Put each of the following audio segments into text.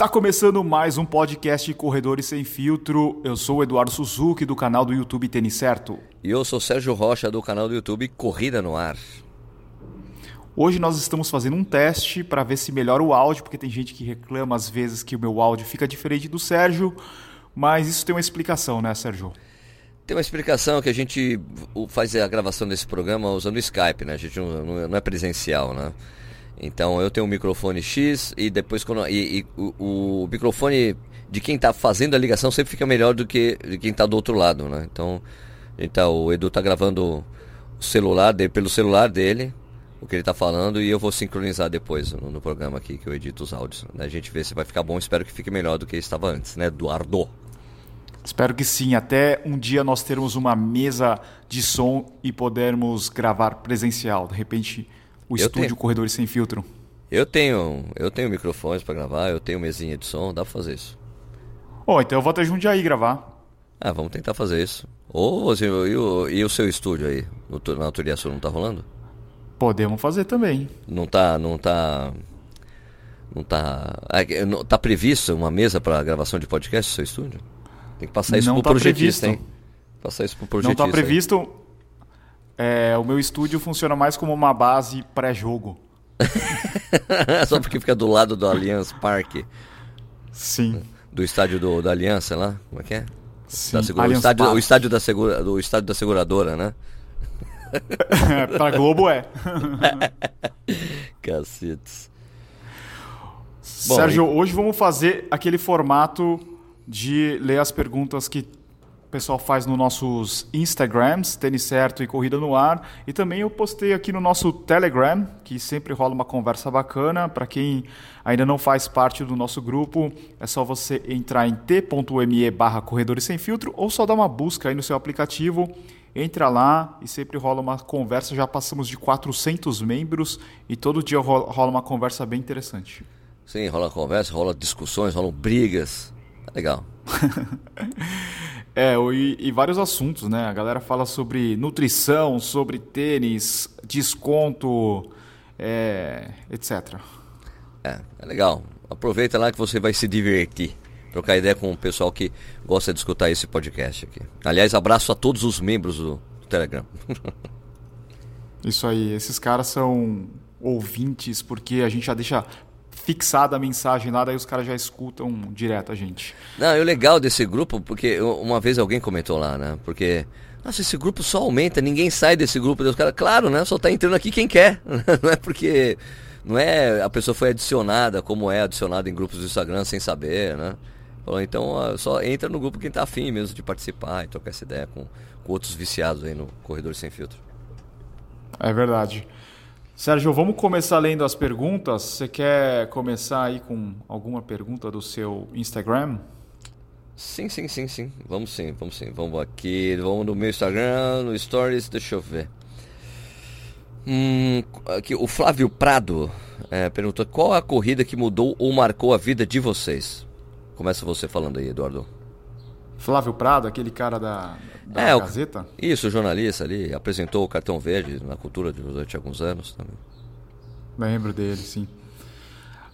Está começando mais um podcast Corredores Sem Filtro. Eu sou o Eduardo Suzuki, do canal do YouTube Tênis Certo. E eu sou Sérgio Rocha, do canal do YouTube Corrida no Ar. Hoje nós estamos fazendo um teste para ver se melhora o áudio, porque tem gente que reclama às vezes que o meu áudio fica diferente do Sérgio, mas isso tem uma explicação, né, Sérgio? Tem uma explicação que a gente faz a gravação desse programa usando o Skype, né? A gente não, não é presencial, né? Então eu tenho um microfone X e depois quando e, e o, o, microfone de quem está fazendo a ligação sempre fica melhor do que de quem está do outro lado, né? Então, então o Edu está gravando o celular dele, pelo celular dele o que ele está falando e eu vou sincronizar depois no, no, programa aqui que eu edito os áudios. Né? A gente vê se vai ficar bom. Espero que fique melhor do que estava antes, né, Eduardo? Espero que sim. Até um dia nós termos uma mesa de som e podermos gravar presencial. De repente o eu estúdio tenho. Corredores Sem Filtro? Eu tenho, eu tenho microfones para gravar, eu tenho mesinha de som, dá para fazer isso. Oh, então eu vou até Jundiaí gravar. Ah, vamos tentar fazer isso. Ou assim, e, o, e o seu estúdio aí, no, na Autoria Sul, não tá rolando? Podemos fazer também. Não tá, não tá... Não tá... É tá previsto uma mesa para gravação de podcast no seu estúdio? Tem que passar isso não pro tá projetista, previsto. hein? Passar isso pro projetista. Não tá previsto... Aí. É, o meu estúdio funciona mais como uma base pré-jogo. Só porque fica do lado do Allianz Parque. Sim. Do estádio do, da Aliança lá? Como é que é? Sim, da segura... o, estádio, o estádio da segura... do estádio da seguradora, né? pra Globo é. Cacetes. Sérgio, hoje vamos fazer aquele formato de ler as perguntas que o pessoal faz nos nossos Instagrams, Tênis Certo e Corrida no Ar. E também eu postei aqui no nosso Telegram, que sempre rola uma conversa bacana. Para quem ainda não faz parte do nosso grupo, é só você entrar em t.me barra Corredores Sem Filtro ou só dar uma busca aí no seu aplicativo. Entra lá e sempre rola uma conversa. Já passamos de 400 membros e todo dia rola uma conversa bem interessante. Sim, rola conversa, rola discussões, rolam brigas. Tá legal. É, e, e, vários assuntos, né? A galera fala sobre nutrição, sobre tênis, desconto, é, etc. É, é legal. Aproveita lá que você vai se divertir. Trocar ideia com o pessoal que gosta de escutar esse podcast aqui. Aliás, abraço a todos os membros do, do Telegram. Isso aí, esses caras são ouvintes porque a gente já deixa fixada a mensagem lá, daí os caras já escutam direto a gente. Não, é o legal desse grupo, porque uma vez alguém comentou lá, né? Porque, nossa, esse grupo só aumenta, ninguém sai desse grupo. Os caras, claro, né? Só tá entrando aqui quem quer. Não é porque. Não é a pessoa foi adicionada como é adicionada em grupos do Instagram sem saber, né? Então só entra no grupo quem tá afim mesmo de participar e trocar essa ideia com, com outros viciados aí no Corredor Sem Filtro. É verdade. Sérgio, vamos começar lendo as perguntas. Você quer começar aí com alguma pergunta do seu Instagram? Sim, sim, sim, sim. Vamos sim, vamos sim. Vamos aqui, vamos no meu Instagram, no Stories, deixa eu ver. Hum, aqui, o Flávio Prado é, perguntou qual a corrida que mudou ou marcou a vida de vocês? Começa você falando aí, Eduardo. Flávio Prado, aquele cara da, da é, Gazeta? O, isso, jornalista ali, apresentou o cartão verde na cultura durante alguns anos também. Lembro dele, sim.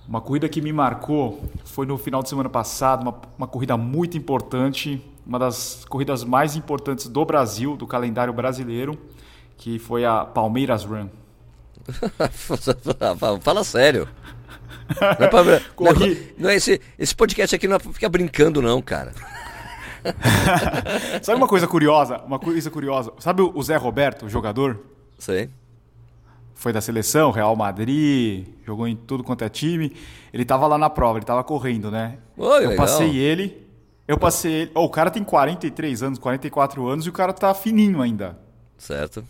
Uma corrida que me marcou foi no final de semana passado, uma, uma corrida muito importante, uma das corridas mais importantes do Brasil, do calendário brasileiro, que foi a Palmeiras Run. Fala sério. Não é pra, não é, não é esse, esse podcast aqui não é pra ficar brincando, não, cara. Sabe uma coisa curiosa? Uma coisa curiosa. Sabe o Zé Roberto, o jogador? Sei. Foi da seleção, Real Madrid, jogou em tudo quanto é time. Ele tava lá na prova, ele tava correndo, né? Oi, eu legal. passei ele. Eu passei ele. Oh, o cara tem 43 anos, 44 anos e o cara tá fininho ainda. Certo.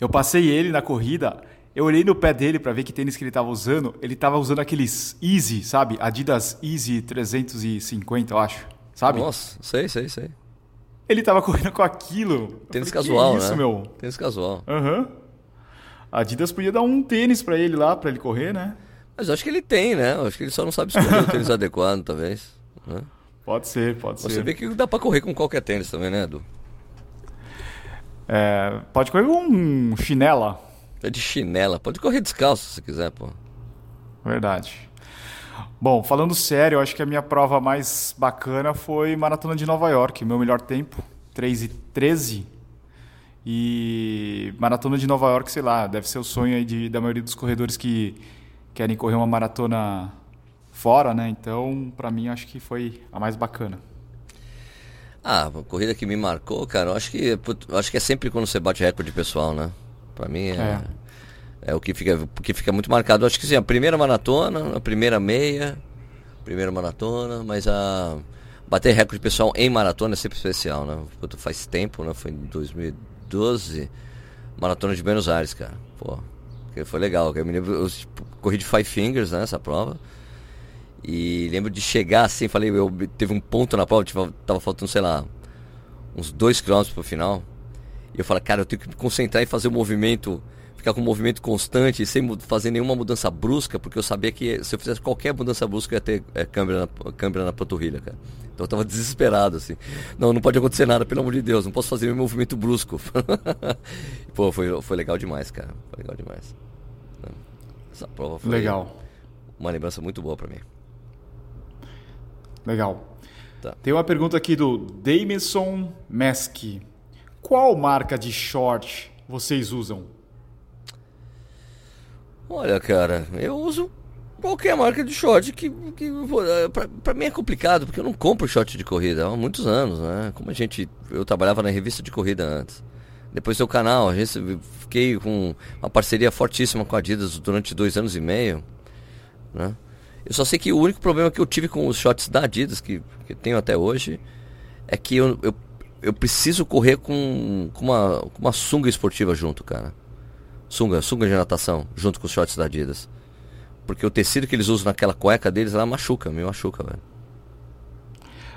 Eu passei ele na corrida. Eu olhei no pé dele para ver que tênis que ele tava usando. Ele tava usando aqueles Easy, sabe? Adidas Easy 350, eu acho sabe? Nossa, sei, sei, sei. Ele tava correndo com aquilo. Tênis falei, casual, isso, né? meu? Tênis casual. Aham. Uhum. A Adidas podia dar um tênis para ele lá, para ele correr, né? Mas acho que ele tem, né? Acho que ele só não sabe escolher o tênis adequado, talvez. Né? Pode ser, pode Você ser. Você vê que dá para correr com qualquer tênis também, né, Edu? É, pode correr com um chinela. É de chinela. Pode correr descalço se quiser, pô. Verdade. Bom, falando sério, eu acho que a minha prova mais bacana foi Maratona de Nova York, meu melhor tempo, 3 e 13. E Maratona de Nova York, sei lá, deve ser o sonho aí de, da maioria dos corredores que querem correr uma maratona fora, né? Então, para mim, acho que foi a mais bacana. Ah, a corrida que me marcou, cara, eu acho que, eu acho que é sempre quando você bate recorde pessoal, né? Pra mim é, é. É o que fica, que fica muito marcado. Acho que sim, a primeira maratona, a primeira meia, primeira maratona, mas a bater recorde pessoal em maratona é sempre especial, né? Faz tempo, né? Foi em 2012, maratona de Buenos Aires, cara. Pô, foi legal. Eu me lembro, eu corri de Five Fingers, né? Essa prova. E lembro de chegar assim, falei, eu teve um ponto na prova, tipo, tava faltando, sei lá, uns dois quilômetros pro final. E eu falei, cara, eu tenho que me concentrar em fazer o movimento, ficar com um movimento constante, sem fazer nenhuma mudança brusca, porque eu sabia que se eu fizesse qualquer mudança brusca, eu ia ter é, câmera, na, câmera na panturrilha, cara. Então eu tava desesperado, assim. Não, não pode acontecer nada, pelo amor de Deus, não posso fazer nenhum movimento brusco. Pô, foi, foi legal demais, cara. Foi legal demais. Essa prova foi legal. uma lembrança muito boa para mim. Legal. Tá. Tem uma pergunta aqui do Damison Meski. Qual marca de short vocês usam? Olha, cara, eu uso qualquer marca de short que, que pra, pra, mim é complicado, porque eu não compro short de corrida há muitos anos, né? Como a gente. Eu trabalhava na revista de corrida antes. Depois do canal, a gente fiquei com uma parceria fortíssima com a Adidas durante dois anos e meio, né? Eu só sei que o único problema que eu tive com os shorts da Adidas, que, que tenho até hoje, é que eu, eu, eu preciso correr com, com, uma, com uma sunga esportiva junto, cara. Sunga, sunga de natação, junto com os shorts da Adidas. Porque o tecido que eles usam naquela cueca deles, ela machuca, me machuca, velho.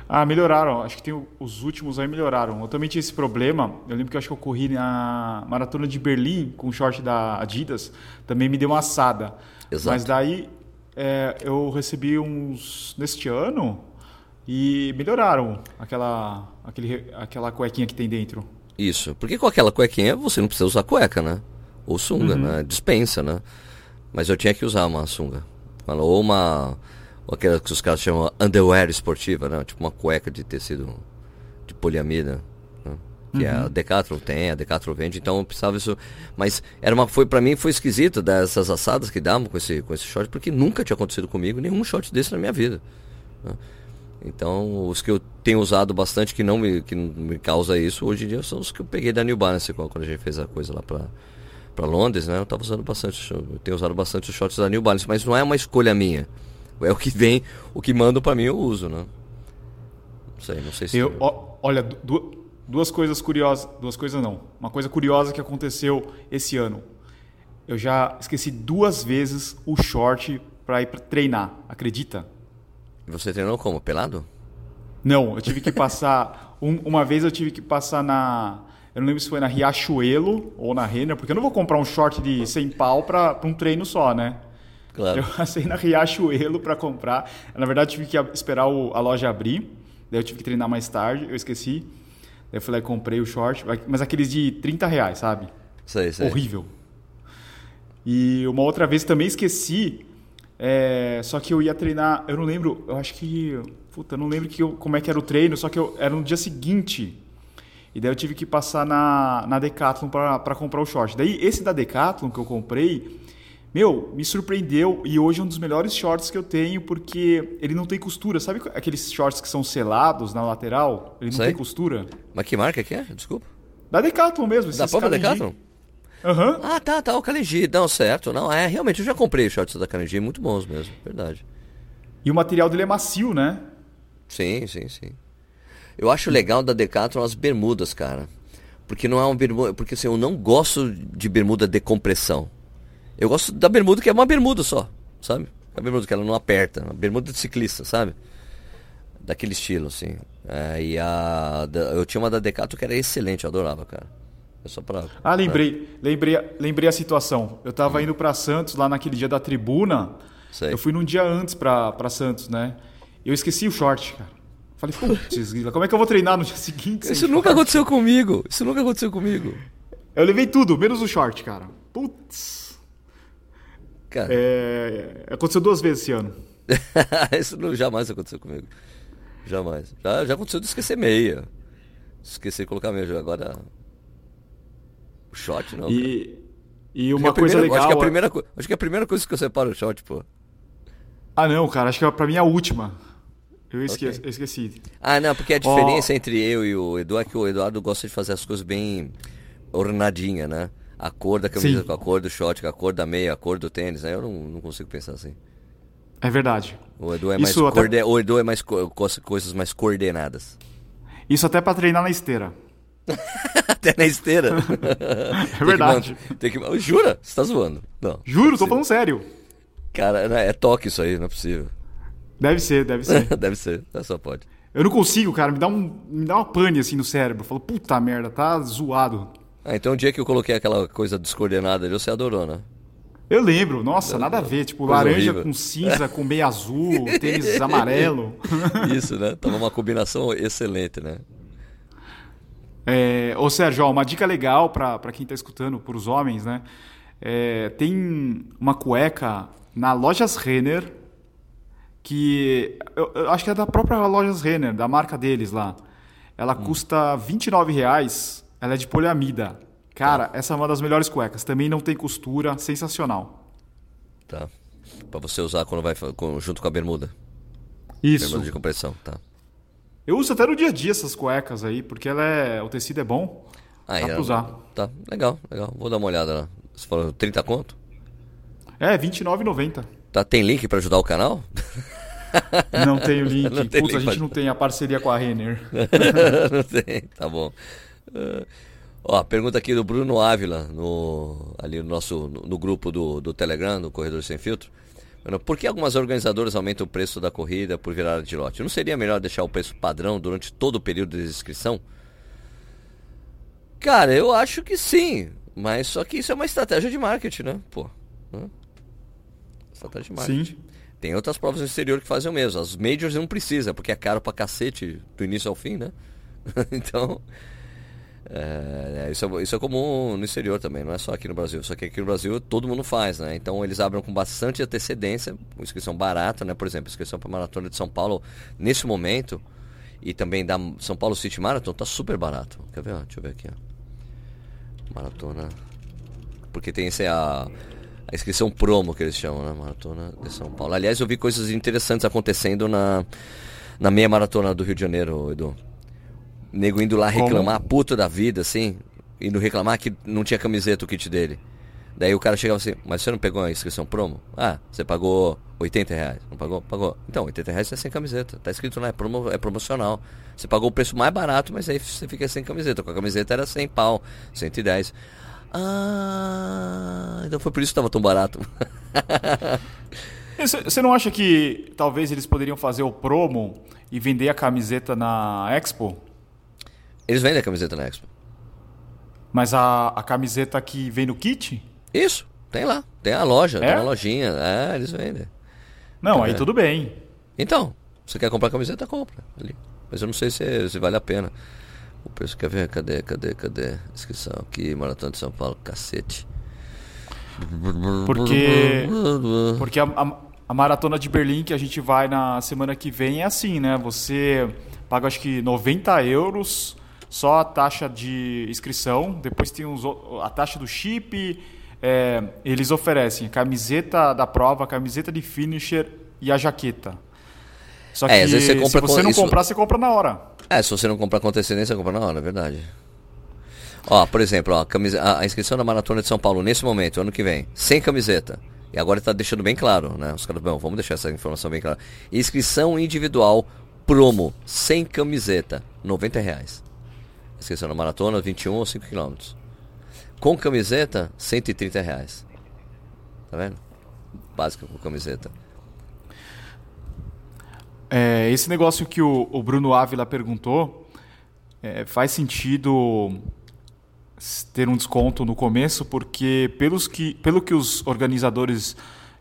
Ah, melhoraram. Acho que tem os últimos aí melhoraram. Eu também tinha esse problema. Eu lembro que eu acho que eu corri na maratona de Berlim com o short da Adidas. Também me deu uma assada. Exato. Mas daí é, eu recebi uns neste ano e melhoraram aquela, aquele, aquela cuequinha que tem dentro. Isso, porque com aquela cuequinha você não precisa usar cueca, né? Ou sunga, uhum. né? Dispensa, né? Mas eu tinha que usar uma sunga. Ou uma. Ou aquela que os caras chamam underwear esportiva, né? Tipo uma cueca de tecido de poliamida que uhum. a Decathlon tem, a Decathlon vende, então eu precisava isso, mas era uma foi para mim foi esquisito dessas assadas que davam com esse com esse short, porque nunca tinha acontecido comigo nenhum short desse na minha vida. Né? Então, os que eu tenho usado bastante que não me que me causa isso hoje em dia são os que eu peguei da New Balance quando a gente fez a coisa lá para para Londres, né? Eu tava usando bastante, eu tenho usado bastante os shorts da New Balance, mas não é uma escolha minha. É o que vem, o que manda para mim eu uso, né? Não sei, não sei se eu, olha, do, Duas coisas curiosas, duas coisas não. Uma coisa curiosa que aconteceu esse ano. Eu já esqueci duas vezes o short para ir pra treinar, acredita? Você treinou como? Pelado? Não, eu tive que passar. um, uma vez eu tive que passar na. Eu não lembro se foi na Riachuelo ou na Renner, porque eu não vou comprar um short de 100 pau para um treino só, né? Claro. Eu passei na Riachuelo para comprar. Na verdade, tive que esperar o, a loja abrir. Daí eu tive que treinar mais tarde, eu esqueci. Daí eu fui lá e comprei o short, mas aqueles de 30 reais, sabe? Sei, sei. Horrível. E uma outra vez também esqueci, é, só que eu ia treinar, eu não lembro, eu acho que. Puta, eu não lembro que eu, como é que era o treino, só que eu, era no dia seguinte. E daí eu tive que passar na, na Decathlon para comprar o short. Daí esse da Decathlon que eu comprei, meu, me surpreendeu e hoje é um dos melhores shorts que eu tenho porque ele não tem costura. Sabe aqueles shorts que são selados na lateral? Ele não Sei. tem costura. Mas que marca que é? Desculpa. Da Decathlon mesmo. Da própria Decathlon? Aham. Uhum. Ah, tá, tá. O Kalenji. Não, certo. Não, é, realmente, eu já comprei shorts da Kalenji, muito bons mesmo. Verdade. E o material dele é macio, né? Sim, sim, sim. Eu acho legal da Decathlon as bermudas, cara. Porque não é uma bermuda. Porque assim, eu não gosto de bermuda de compressão. Eu gosto da bermuda que é uma bermuda só, sabe? A bermuda que ela não aperta, uma bermuda de ciclista, sabe? Daquele estilo, assim. É, e a. Eu tinha uma da Decato que era excelente, eu adorava, cara. É só pra, ah, lembrei, pra... lembrei, lembrei a situação. Eu tava hum. indo para Santos lá naquele dia da tribuna. Sei. Eu fui num dia antes para Santos, né? Eu esqueci o short, cara. Falei, putz, como é que eu vou treinar no dia seguinte? Isso nunca short? aconteceu comigo. Isso nunca aconteceu comigo. Eu levei tudo, menos o short, cara. Putz. Cara. É, aconteceu duas vezes esse ano. Isso não, jamais aconteceu comigo. Jamais. Já, já aconteceu de esquecer meia. Esquecer de colocar meia. Agora. O shot não. E, e uma coisa primeira, legal. Acho que, é a primeira, acho que é a primeira coisa que eu separo o shot, pô. Ah, não, cara. Acho que é pra mim a última. Eu esqueci. Okay. Eu esqueci. Ah, não, porque a diferença oh. entre eu e o Edu é que o Eduardo gosta de fazer as coisas bem ornadinha, né? A cor da camisa Sim. com a cor do shot, com a cor da meia, a cor do tênis, né? Eu não, não consigo pensar assim. É verdade. O Edu é mais, Isso até... o Edu é mais co coisas mais coordenadas. Isso até para treinar na esteira. até na esteira? é verdade. Tem que, tem que... Jura? Você tá zoando? Não. Juro, é tô falando sério. Cara, é toque isso aí, não é possível. Deve ser, deve ser. deve ser, só pode. Eu não consigo, cara, me dá, um, me dá uma pane assim no cérebro. Eu falo, puta merda, tá zoado. Ah, então o dia que eu coloquei aquela coisa descoordenada ali, você adorou, né? Eu lembro, nossa, nada a ver. Tipo, Coisa laranja horrível. com cinza, com meio azul, tênis amarelo. Isso, né? Tava uma combinação excelente, né? É, ô Sérgio, ó, uma dica legal para quem tá escutando, para os homens, né? É, tem uma cueca na Lojas Renner, que eu, eu, acho que é da própria Lojas Renner, da marca deles lá. Ela hum. custa R$ reais. Ela é de poliamida. Cara, tá. essa é uma das melhores cuecas. Também não tem costura, sensacional. Tá. Pra você usar quando vai junto com a bermuda. Isso. Bermuda de compressão, tá. Eu uso até no dia a dia essas cuecas aí, porque ela é, o tecido é bom. Ah, Dá é, pra usar. Tá, legal, legal. Vou dar uma olhada lá. Você falou 30 conto? É, R$29,90. Tá, tem link para ajudar o canal? Não tenho link. não tem Puta, link a gente pra... não tem a parceria com a Renner. não tem, tá bom. Uh... Ó, pergunta aqui do Bruno Ávila, no, ali no nosso no, no grupo do, do Telegram, do Corredor Sem Filtro. Por que algumas organizadoras aumentam o preço da corrida por virada de lote? Não seria melhor deixar o preço padrão durante todo o período de inscrição? Cara, eu acho que sim. Mas só que isso é uma estratégia de marketing, né? Pô. Né? Estratégia de marketing. Sim. Tem outras provas no exterior que fazem o mesmo. As majors não precisa, porque é caro pra cacete do início ao fim, né? então, é, isso, é, isso é comum no exterior também, não é só aqui no Brasil. Só que aqui no Brasil todo mundo faz, né? Então eles abrem com bastante antecedência, inscrição barata, né? Por exemplo, inscrição para Maratona de São Paulo nesse momento e também da São Paulo City Marathon tá super barato. Quer ver? Deixa eu ver aqui. Ó. Maratona. Porque tem esse a, a inscrição promo que eles chamam, né? Maratona de São Paulo. Aliás, eu vi coisas interessantes acontecendo na, na meia maratona do Rio de Janeiro, Edu. Nego indo lá reclamar, Como? puta da vida, assim. Indo reclamar que não tinha camiseta o kit dele. Daí o cara chegava assim, mas você não pegou a inscrição promo? Ah, você pagou 80 reais. Não pagou? Pagou. Então, 80 reais é sem camiseta. Tá escrito lá, é, promo, é promocional. Você pagou o preço mais barato, mas aí você fica sem camiseta. Com a camiseta era 100 pau, 110. Ah, então foi por isso que estava tão barato. Você não acha que talvez eles poderiam fazer o promo e vender a camiseta na Expo? Eles vendem a camiseta na Expo. Mas a, a camiseta que vem no kit? Isso, tem lá. Tem a loja, é? tem a lojinha. É, eles vendem. Não, Quer aí tudo bem. Então, você quer comprar a camiseta, compra. Ali. Mas eu não sei se, se vale a pena. O preço quer ver? Cadê, cadê, cadê? Inscrição aqui, Maratona de São Paulo, cacete. Porque. Porque a, a, a maratona de Berlim que a gente vai na semana que vem é assim, né? Você paga acho que 90 euros só a taxa de inscrição, depois tem os, a taxa do chip, é, eles oferecem camiseta da prova, camiseta de finisher e a jaqueta. Só é, que você se você não isso... comprar, você compra na hora. É, se você não comprar com antecedência, compra na hora, é verdade. Ó, por exemplo, ó, a, a, inscrição da Maratona de São Paulo nesse momento, ano que vem, sem camiseta. E agora está deixando bem claro, né? Os caras, bom, vamos deixar essa informação bem clara. Inscrição individual promo, sem camiseta, 90 reais inscrição na maratona, 21 ou 5 km. Com camiseta, 130 reais. Tá vendo? Básica com camiseta. É, esse negócio que o, o Bruno Ávila perguntou, é, faz sentido ter um desconto no começo, porque pelos que, pelo que os organizadores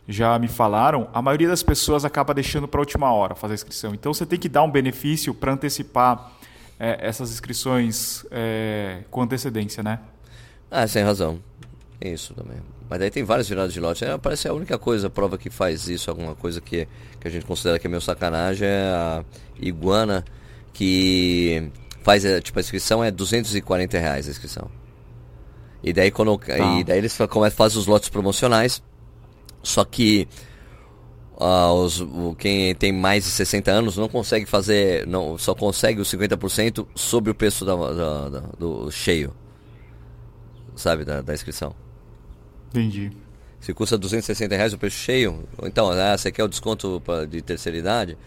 já me falaram, a maioria das pessoas acaba deixando para a última hora fazer a inscrição. Então você tem que dar um benefício para antecipar é, essas inscrições é, com antecedência, né? Ah, sem razão. Tem isso também. Mas daí tem várias viradas de lote. É, parece a única coisa, a prova que faz isso, alguma coisa que, que a gente considera que é meio sacanagem, é a iguana que faz, é, tipo, a inscrição é 240 reais a inscrição. E daí quando. Tá. E daí eles começam, fazem os lotes promocionais. Só que uh, os, o, quem tem mais de 60 anos não consegue fazer. Não, só consegue os 50% sobre o preço da, da, da, do cheio. Sabe, da, da inscrição. Entendi. Se custa 260 reais o preço cheio, então, ah, você quer o desconto pra, de terceira idade?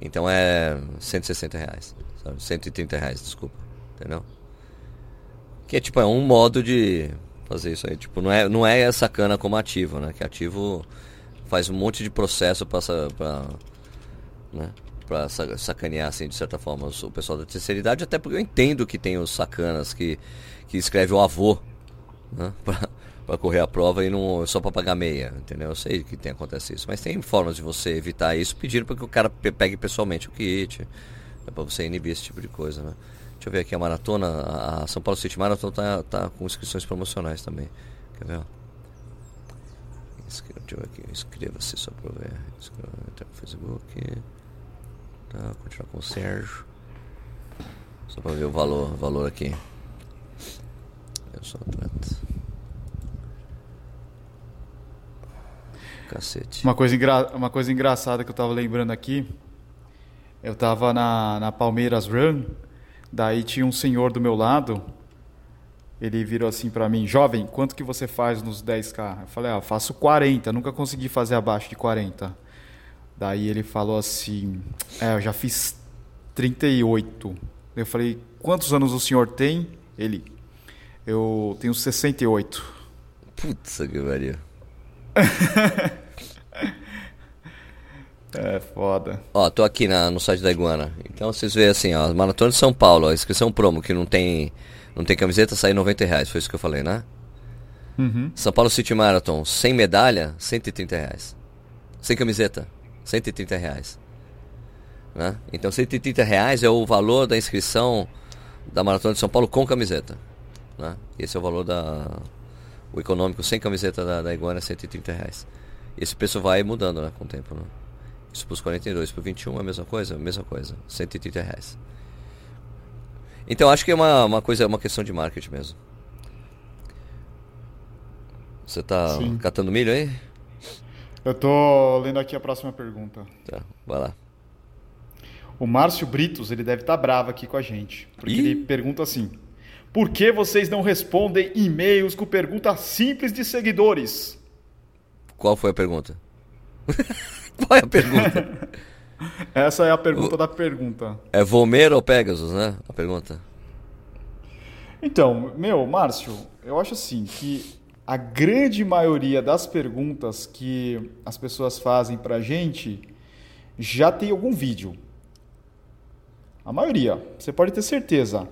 Então é 160 reais. Sabe? 130 reais, desculpa. Entendeu? Que é tipo, é um modo de fazer isso aí. Tipo, não é, não é sacana como ativo, né? Que ativo faz um monte de processo para né? Pra sacanear, assim, de certa forma, o pessoal da terceira idade, até porque eu entendo que tem os sacanas que, que escreve o avô, né? para correr a prova e não só para pagar meia, entendeu? Eu sei que tem acontece isso, mas tem formas de você evitar isso pedindo para que o cara pegue pessoalmente o kit, é para você inibir esse tipo de coisa, né? Deixa eu ver aqui a maratona, a São Paulo City Marathon tá, tá com inscrições promocionais também. Quer ver? Inscreva-se só para ver. Entrar no Facebook. Tá, continuar com o Sérgio. Só para ver o valor, valor aqui. Eu sou atleta. Cacete. Uma coisa, engra... uma coisa engraçada que eu tava lembrando aqui. Eu tava na, na Palmeiras Run Daí tinha um senhor do meu lado, ele virou assim para mim, jovem, quanto que você faz nos 10K? Eu falei, ah, faço 40, nunca consegui fazer abaixo de 40. Daí ele falou assim, é, eu já fiz 38. Eu falei, quantos anos o senhor tem? Ele, eu tenho 68. Putz, que pariu. É foda. Ó, tô aqui na, no site da Iguana. Então vocês veem assim, ó, Maratona de São Paulo, a inscrição promo, que não tem, não tem camiseta, sai 90 reais. Foi isso que eu falei, né? Uhum. São Paulo City Marathon, sem medalha, 130 reais. Sem camiseta, 130 reais. Né? Então 130 reais é o valor da inscrição da Maratona de São Paulo com camiseta. Né? Esse é o valor da. O econômico sem camiseta da, da Iguana é 130 reais. Esse preço vai mudando né, com o tempo. Né? Isso para os 42, para 21 é a mesma coisa? Mesma coisa, 130 reais. Então acho que é uma, uma coisa, uma questão de marketing mesmo. Você tá Sim. catando milho aí? Eu tô lendo aqui a próxima pergunta. Tá, vai lá. O Márcio Britos, ele deve estar tá bravo aqui com a gente. Porque Ih? ele pergunta assim: Por que vocês não respondem e-mails com perguntas simples de seguidores? Qual foi a pergunta? Qual é a pergunta? Essa é a pergunta o... da pergunta. É Vomero ou Pegasus, né? A pergunta. Então, meu, Márcio, eu acho assim que a grande maioria das perguntas que as pessoas fazem pra gente já tem algum vídeo. A maioria, você pode ter certeza.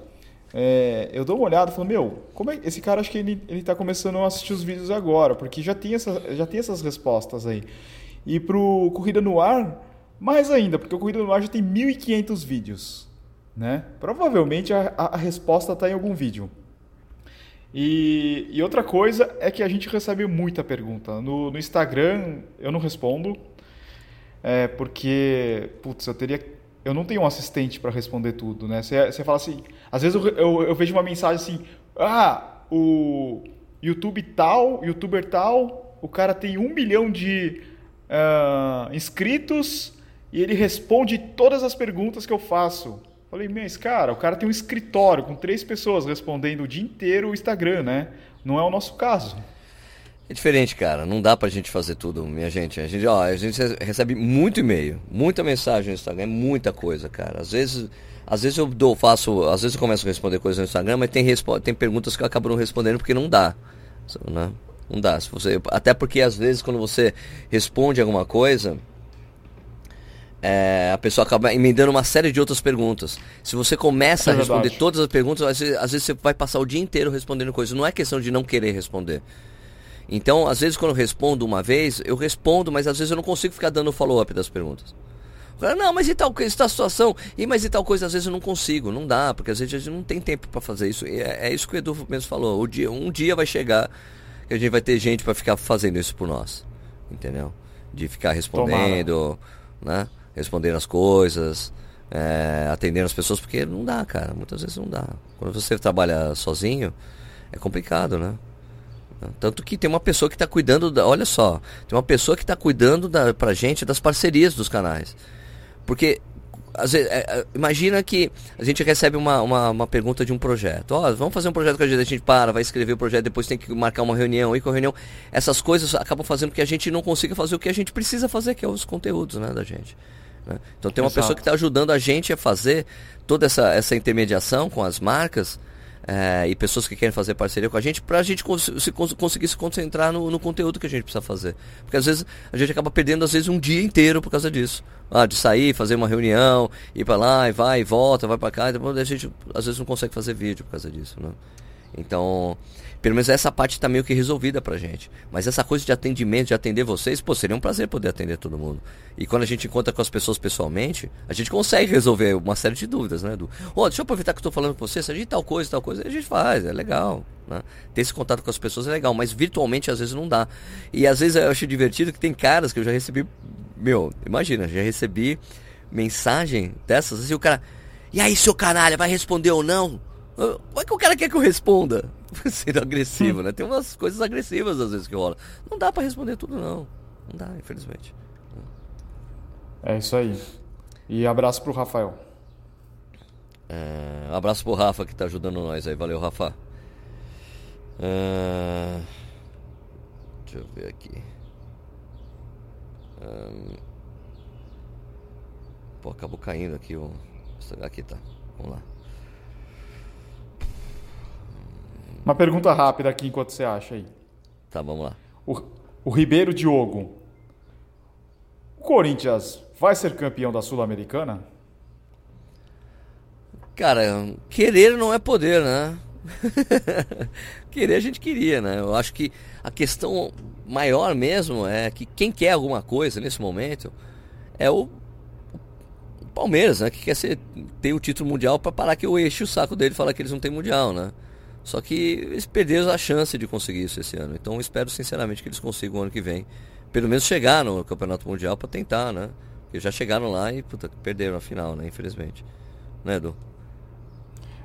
É, eu dou uma olhada e falo, meu, como é esse cara acho que ele, ele tá começando a assistir os vídeos agora, porque já tem, essa, já tem essas respostas aí. E pro Corrida no Ar, mais ainda, porque o Corrida no Ar já tem 1.500 vídeos. Né? Provavelmente a, a resposta está em algum vídeo. E, e, outra coisa é que a gente recebe muita pergunta. No, no Instagram eu não respondo, é, porque, putz, eu teria. Eu não tenho um assistente para responder tudo, né? Você, fala assim. Às vezes eu, eu, eu, vejo uma mensagem assim: ah, o YouTube tal, youtuber tal, o cara tem um milhão de uh, inscritos e ele responde todas as perguntas que eu faço. Falei, mas cara, o cara tem um escritório com três pessoas respondendo o dia inteiro o Instagram, né? Não é o nosso caso. É diferente, cara. Não dá pra gente fazer tudo, minha gente. A gente, ó, a gente recebe muito e-mail, muita mensagem no Instagram, é muita coisa, cara. Às vezes, às vezes eu dou, faço, às vezes eu começo a responder coisas no Instagram, mas tem, tem perguntas que eu acabo não respondendo porque não dá. Né? Não dá. Se você, até porque às vezes quando você responde alguma coisa, é, a pessoa acaba emendando uma série de outras perguntas. Se você começa é a responder todas as perguntas, às vezes, às vezes, você vai passar o dia inteiro respondendo coisas. Não é questão de não querer responder. Então, às vezes, quando eu respondo uma vez, eu respondo, mas às vezes eu não consigo ficar dando follow-up das perguntas. Não, mas e tal coisa, tal situação? E mas e tal coisa, às vezes eu não consigo, não dá, porque às vezes a gente não tem tempo para fazer isso. É, é, isso que o Edu mesmo falou. O dia, um dia vai chegar que a gente vai ter gente para ficar fazendo isso por nós. Entendeu? De ficar respondendo, Tomara. né? Respondendo as coisas, é, atendendo as pessoas, porque não dá, cara. Muitas vezes não dá. Quando você trabalha sozinho, é complicado, né? Tanto que tem uma pessoa que está cuidando, da, olha só, tem uma pessoa que está cuidando da, pra gente das parcerias dos canais. Porque às vezes, é, é, imagina que a gente recebe uma, uma, uma pergunta de um projeto. Ó, oh, vamos fazer um projeto com a gente, a gente para, vai escrever o projeto, depois tem que marcar uma reunião, e com a reunião. Essas coisas acabam fazendo que a gente não consiga fazer o que a gente precisa fazer, que é os conteúdos né, da gente. Né? Então tem uma Exato. pessoa que está ajudando a gente a fazer toda essa, essa intermediação com as marcas é, e pessoas que querem fazer parceria com a gente para a gente cons se cons conseguir se concentrar no, no, conteúdo que a gente precisa fazer. Porque às vezes a gente acaba perdendo às vezes um dia inteiro por causa disso. Ah, de sair, fazer uma reunião, ir para lá e vai e volta, vai para cá, e depois a gente às vezes não consegue fazer vídeo por causa disso, né? Então, pelo menos essa parte está meio que resolvida pra gente. Mas essa coisa de atendimento, de atender vocês, pô, seria um prazer poder atender todo mundo. E quando a gente encontra com as pessoas pessoalmente, a gente consegue resolver uma série de dúvidas, né? Do, oh, deixa eu aproveitar que eu tô falando com você, se a gente tal coisa, tal coisa, a gente faz, é legal. Né? Ter esse contato com as pessoas é legal, mas virtualmente às vezes não dá. E às vezes eu acho divertido que tem caras que eu já recebi, meu, imagina, já recebi mensagem dessas, assim, o cara, e aí, seu canalha, vai responder ou não? Como é que o cara quer que eu responda? Sendo agressivo, né? Tem umas coisas agressivas às vezes que rola. Não dá para responder tudo, não. Não dá, infelizmente. É isso aí. E abraço pro Rafael. É, abraço pro Rafa que tá ajudando nós aí. Valeu, Rafa. É, deixa eu ver aqui. É, pô, acabou caindo aqui o. Aqui tá. Vamos lá. Uma pergunta rápida aqui enquanto você acha aí. Tá, vamos lá. O, o Ribeiro Diogo. O Corinthians vai ser campeão da Sul-Americana? Cara, querer não é poder, né? querer a gente queria, né? Eu acho que a questão maior mesmo é que quem quer alguma coisa nesse momento é o, Palmeiras, né? Que quer ser, ter o título mundial para parar que eu enche o saco dele e falar que eles não têm mundial, né? Só que eles perderam a chance de conseguir isso esse ano. Então espero sinceramente que eles consigam o ano que vem. Pelo menos chegar no Campeonato Mundial para tentar, né? Porque já chegaram lá e puta, perderam a final, né? Infelizmente. Né, Edu?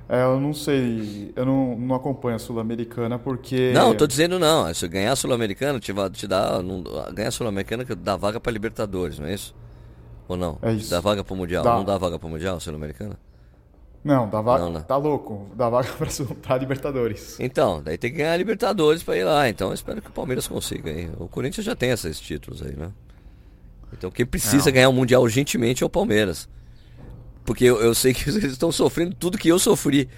É, eu não sei, eu não, não acompanho a Sul-Americana porque. Não, tô dizendo não. Se ganhar a Sul-Americana, te, te dá. Não, ganhar a Sul-Americana dá vaga para Libertadores, não é isso? Ou não? É isso. Dá vaga para o Mundial? Dá. Não dá vaga para o Mundial, Sul-Americana? Não, dá vaga. Não, né? Tá louco. Dá vaga pra, pra Libertadores. Então, daí tem que ganhar a Libertadores pra ir lá. Então eu espero que o Palmeiras consiga aí. O Corinthians já tem esses títulos aí, né? Então quem precisa Não. ganhar o Mundial urgentemente é o Palmeiras. Porque eu, eu sei que eles estão sofrendo tudo que eu sofri.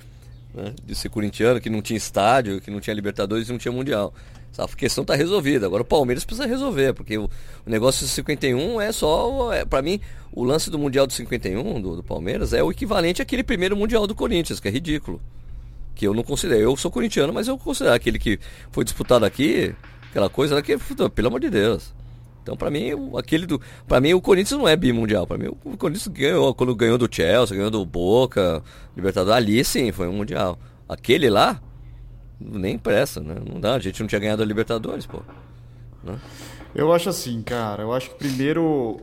Né? De ser corintiano, que não tinha estádio, que não tinha Libertadores e não tinha Mundial. Essa questão está resolvida. Agora o Palmeiras precisa resolver, porque o, negócio de 51 é só. É, para mim, o lance do Mundial de 51 do, do Palmeiras é o equivalente àquele primeiro Mundial do Corinthians, que é ridículo. Que eu não considero. Eu sou corintiano, mas eu considero aquele que foi disputado aqui, aquela coisa que, pelo amor de Deus. Então, para mim, aquele do, para mim o Corinthians não é bimundial. Para mim, o Corinthians ganhou quando ganhou do Chelsea, ganhou do Boca, Libertadores ali, sim, foi um mundial. Aquele lá, nem pressa, né? Não dá, a gente não tinha ganhado a Libertadores, pô. Né? Eu acho assim, cara, eu acho que primeiro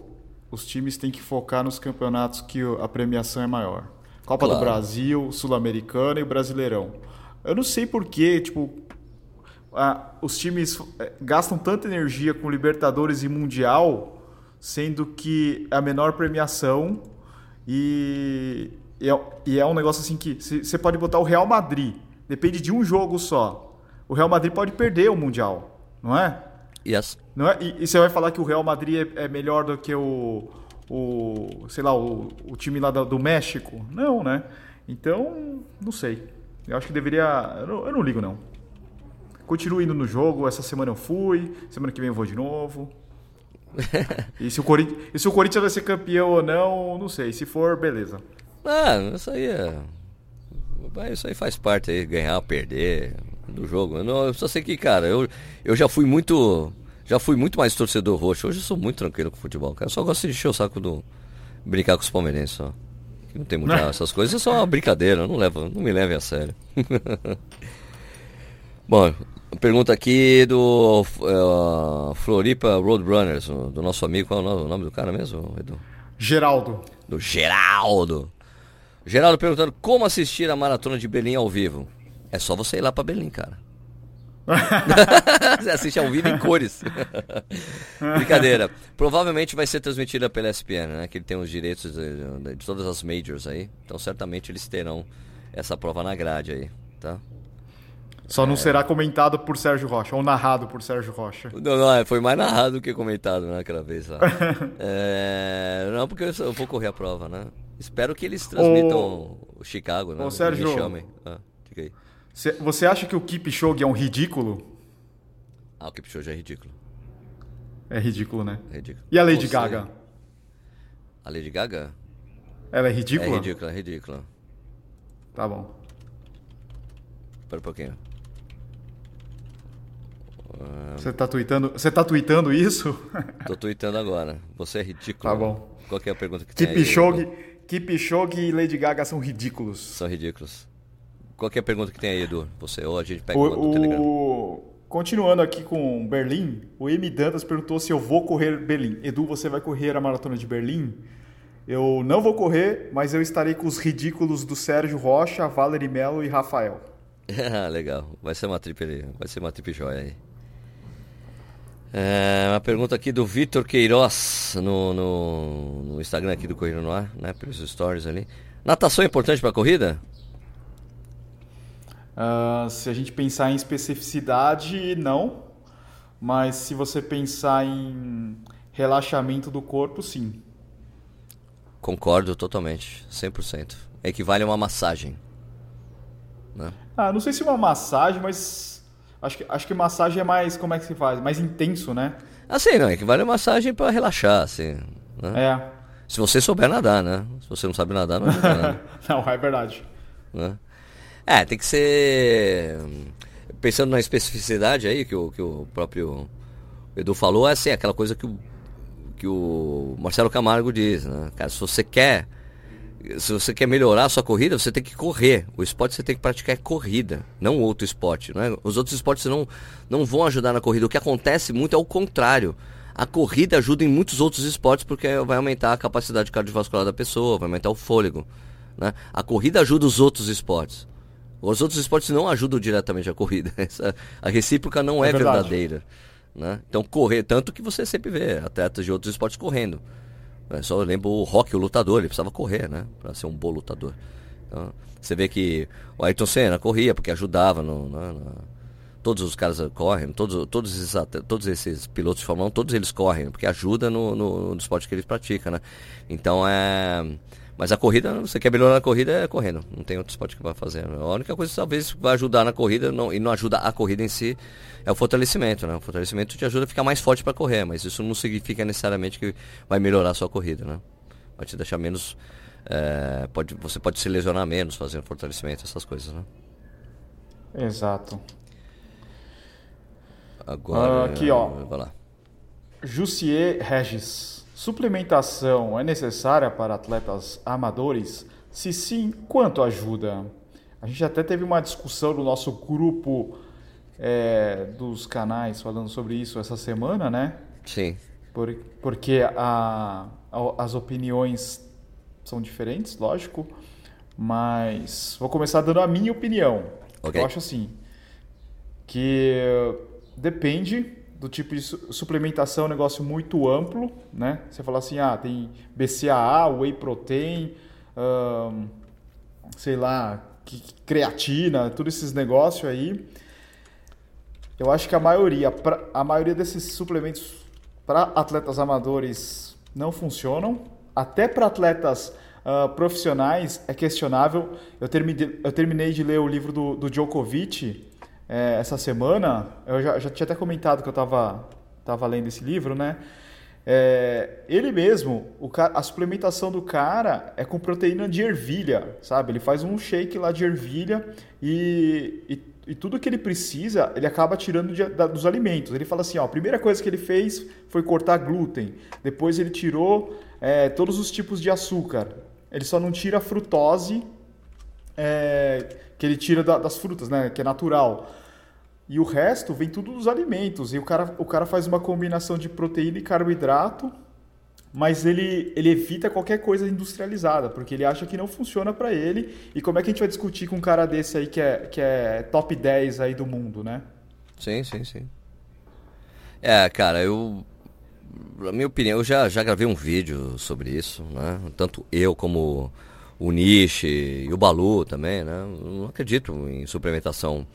os times têm que focar nos campeonatos que a premiação é maior. Copa claro. do Brasil, Sul-Americana e o Brasileirão. Eu não sei por que, tipo, os times é, gastam tanta energia com Libertadores e Mundial, sendo que é a menor premiação e, e, é, e é um negócio assim que você pode botar o Real Madrid Depende de um jogo só. O Real Madrid pode perder o Mundial, não é? Yes. Não é? E, e você vai falar que o Real Madrid é, é melhor do que o, o sei lá, o, o time lá do, do, México? Não, né? Então, não sei. Eu acho que deveria. Eu não, eu não ligo, não. Continuo indo no jogo. Essa semana eu fui. Semana que vem eu vou de novo. e, se o Corinthians, e se o Corinthians vai ser campeão ou não, não sei. Se for, beleza. Ah, isso aí é isso aí faz parte aí, ganhar, perder do jogo. Eu, não, eu só sei que, cara, eu, eu já fui muito. Já fui muito mais torcedor roxo. Hoje eu sou muito tranquilo com o futebol, cara. Eu só gosto de encher o saco do. brincar com os palmeirenses só. Não tem mundial, essas coisas é só uma brincadeira, não, levo, não me leve a sério. Bom, pergunta aqui do uh, Floripa Roadrunners, do nosso amigo, qual é o nome do cara mesmo, Edu? Geraldo. Do Geraldo. Geraldo perguntando como assistir a maratona de Berlim ao vivo. É só você ir lá para Berlim, cara. você assiste ao vivo em cores. Brincadeira. Provavelmente vai ser transmitida pela ESPN, né? Que ele tem os direitos de, de, todas as majors aí. Então certamente eles terão essa prova na grade aí, tá? Só não é... será comentado por Sérgio Rocha, ou narrado por Sérgio Rocha. Não, não, é, foi mais narrado do que comentado naquela vez lá. é... Não, porque eu vou correr a prova, né? Espero que eles transmitam o Chicago, né? Ô, Sérgio, me chamem. Ah, fica aí. Você acha que o Kipchoge é um ridículo? Ah, o Kipchoge é ridículo. É ridículo, né? É ridículo. E a Lady Você... Gaga? A Lady Gaga? Ela é ridícula? É ridícula, é ridícula. Tá bom. Espera um pouquinho. Você tá tweetando, você tá tweetando isso? Tô tweetando agora. Você é ridículo. Tá bom. Qual é a pergunta que Kipchoge, tem aí? Kipchoge e Lady Gaga são ridículos. São ridículos. Qual a pergunta que tem aí, Edu? Você ou a gente pega o, o Telegram? Continuando aqui com Berlim, o M. Dantas perguntou se eu vou correr Berlim. Edu, você vai correr a maratona de Berlim? Eu não vou correr, mas eu estarei com os ridículos do Sérgio Rocha, Valerie Melo e Rafael. Legal. Vai ser uma trip, vai ser uma trip joia aí. É, uma pergunta aqui do Vitor Queiroz no, no, no, Instagram aqui do Corrida no Ar, né? Pelos stories ali. Natação é importante para a corrida? Uh, se a gente pensar em especificidade, não. Mas se você pensar em relaxamento do corpo, sim. Concordo totalmente, 100%. Equivale a uma massagem. Né? Ah, não sei se uma massagem, mas acho que, acho que massagem é mais, como é que se faz? Mais intenso, né? Assim, não, equivale a massagem para relaxar, assim. Né? É. Se você souber nadar, né? Se você não sabe nadar, não é Não, é verdade. Né? É, tem que ser. Pensando na especificidade aí, que o, que o próprio Edu falou, é assim, aquela coisa que o, que o Marcelo Camargo diz, né? Cara, se você quer. Se você quer melhorar a sua corrida, você tem que correr. O esporte você tem que praticar é corrida, não outro esporte. Né? Os outros esportes não, não vão ajudar na corrida. O que acontece muito é o contrário. A corrida ajuda em muitos outros esportes porque vai aumentar a capacidade cardiovascular da pessoa, vai aumentar o fôlego. Né? A corrida ajuda os outros esportes. Os outros esportes não ajudam diretamente a corrida. Essa, a recíproca não é, é verdadeira. Né? Então, correr, tanto que você sempre vê atletas de outros esportes correndo. É, só eu lembro o Rock, o lutador, ele precisava correr, né? Para ser um bom lutador. Então, você vê que o Ayrton Senna corria porque ajudava no, no, no todos os caras correm, todos, todos, esses, todos esses pilotos de Fórmula 1, todos eles correm, porque ajuda no, no, no esporte que eles praticam, né? Então é. Mas a corrida, você quer melhorar na corrida, é correndo. Não tem outro esporte que vai fazer. A única coisa que talvez vai ajudar na corrida, não, e não ajuda a corrida em si, é o fortalecimento, né? O fortalecimento te ajuda a ficar mais forte para correr, mas isso não significa necessariamente que vai melhorar a sua corrida, né? Vai te deixar menos. É, pode, você pode se lesionar menos fazendo fortalecimento, essas coisas, né? Exato. Agora. Uh, aqui, ó. Vai lá. Jussier Regis. Suplementação é necessária para atletas amadores? Se sim, quanto ajuda? A gente até teve uma discussão no nosso grupo é, dos canais falando sobre isso essa semana, né? Sim. Por, porque a, a, as opiniões são diferentes, lógico. Mas vou começar dando a minha opinião. Okay. Eu acho assim que depende do tipo de suplementação um negócio muito amplo, né? Você fala assim, ah, tem BCAA, Whey Protein, hum, sei lá, creatina, todos esses negócios aí. Eu acho que a maioria, a maioria desses suplementos para atletas amadores não funcionam. Até para atletas uh, profissionais é questionável. Eu terminei, eu terminei de ler o livro do, do Djokovic, é, essa semana, eu já, já, tinha até comentado que eu estava tava lendo esse livro, né? É, ele mesmo, o, a suplementação do cara é com proteína de ervilha, sabe? Ele faz um shake lá de ervilha e, e, e tudo que ele precisa, ele acaba tirando de, da, dos alimentos. Ele fala assim, ó, a primeira coisa que ele fez foi cortar glúten, depois ele tirou é, todos os tipos de açúcar. Ele só não tira a frutose, é, que ele tira da, das frutas, né? Que é natural. E o resto vem tudo dos alimentos. E o cara, o cara faz uma combinação de proteína e carboidrato, mas ele, ele evita qualquer coisa industrializada, porque ele acha que não funciona para ele. E como é que a gente vai discutir com um cara desse aí que é, que é top 10 aí do mundo, né? Sim, sim, sim. É, cara, eu. Na minha opinião, eu já, já gravei um vídeo sobre isso, né? Tanto eu como o Nishi e o Balu também, né? Eu não acredito em suplementação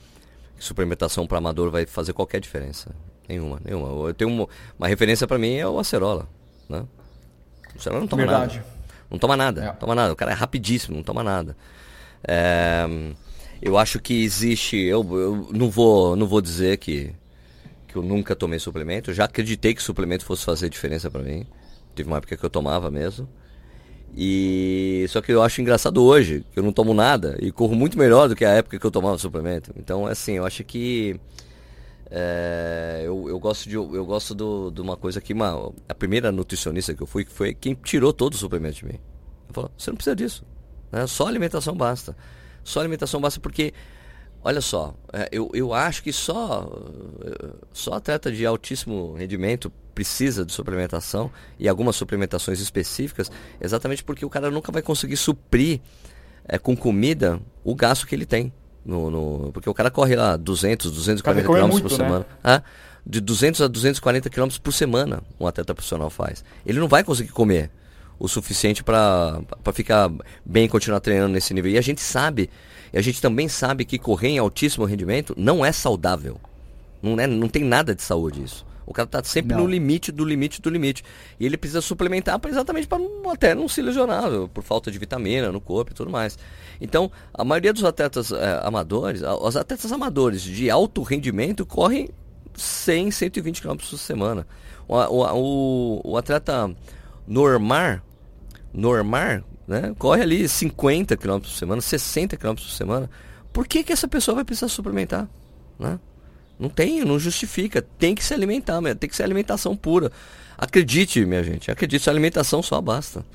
suplementação para amador vai fazer qualquer diferença. Nenhuma, nenhuma. Eu tenho uma, uma referência para mim é o acerola, né? O acerola não toma Verdade. nada. Não toma nada, é. não toma nada. O cara é rapidíssimo, não toma nada. É, eu acho que existe, eu, eu não vou, não vou dizer que que eu nunca tomei suplemento. Eu já acreditei que suplemento fosse fazer diferença para mim. Teve uma época que eu tomava mesmo. E só que eu acho engraçado hoje, que eu não tomo nada e corro muito melhor do que a época que eu tomava suplemento. Então, assim, eu acho que é, eu, eu gosto de eu gosto do, de uma coisa que uma, a primeira nutricionista que eu fui foi quem tirou todo o suplemento de mim. Ela falou: "Você não precisa disso. Né? Só alimentação basta. Só alimentação basta porque Olha só, é, eu, eu acho que só, só atleta de altíssimo rendimento precisa de suplementação e algumas suplementações específicas, exatamente porque o cara nunca vai conseguir suprir é, com comida o gasto que ele tem. No, no, porque o cara corre lá 200, 240 km por semana. Né? Ah, de 200 a 240 km por semana um atleta profissional faz. Ele não vai conseguir comer o suficiente para ficar bem e continuar treinando nesse nível. E a gente sabe e a gente também sabe que correr em altíssimo rendimento não é saudável. Não, é, não tem nada de saúde isso. O cara está sempre não. no limite do limite do limite. E ele precisa suplementar pra, exatamente para até não se lesionar, por falta de vitamina no corpo e tudo mais. Então, a maioria dos atletas é, amadores, os atletas amadores de alto rendimento correm 100, 120 km por semana. O, o, o, o atleta normar, normar né? Corre ali 50 km por semana, 60 km por semana. Por que, que essa pessoa vai precisar suplementar? Né? Não tem, não justifica. Tem que se alimentar, tem que ser alimentação pura. Acredite, minha gente, acredite, alimentação só basta.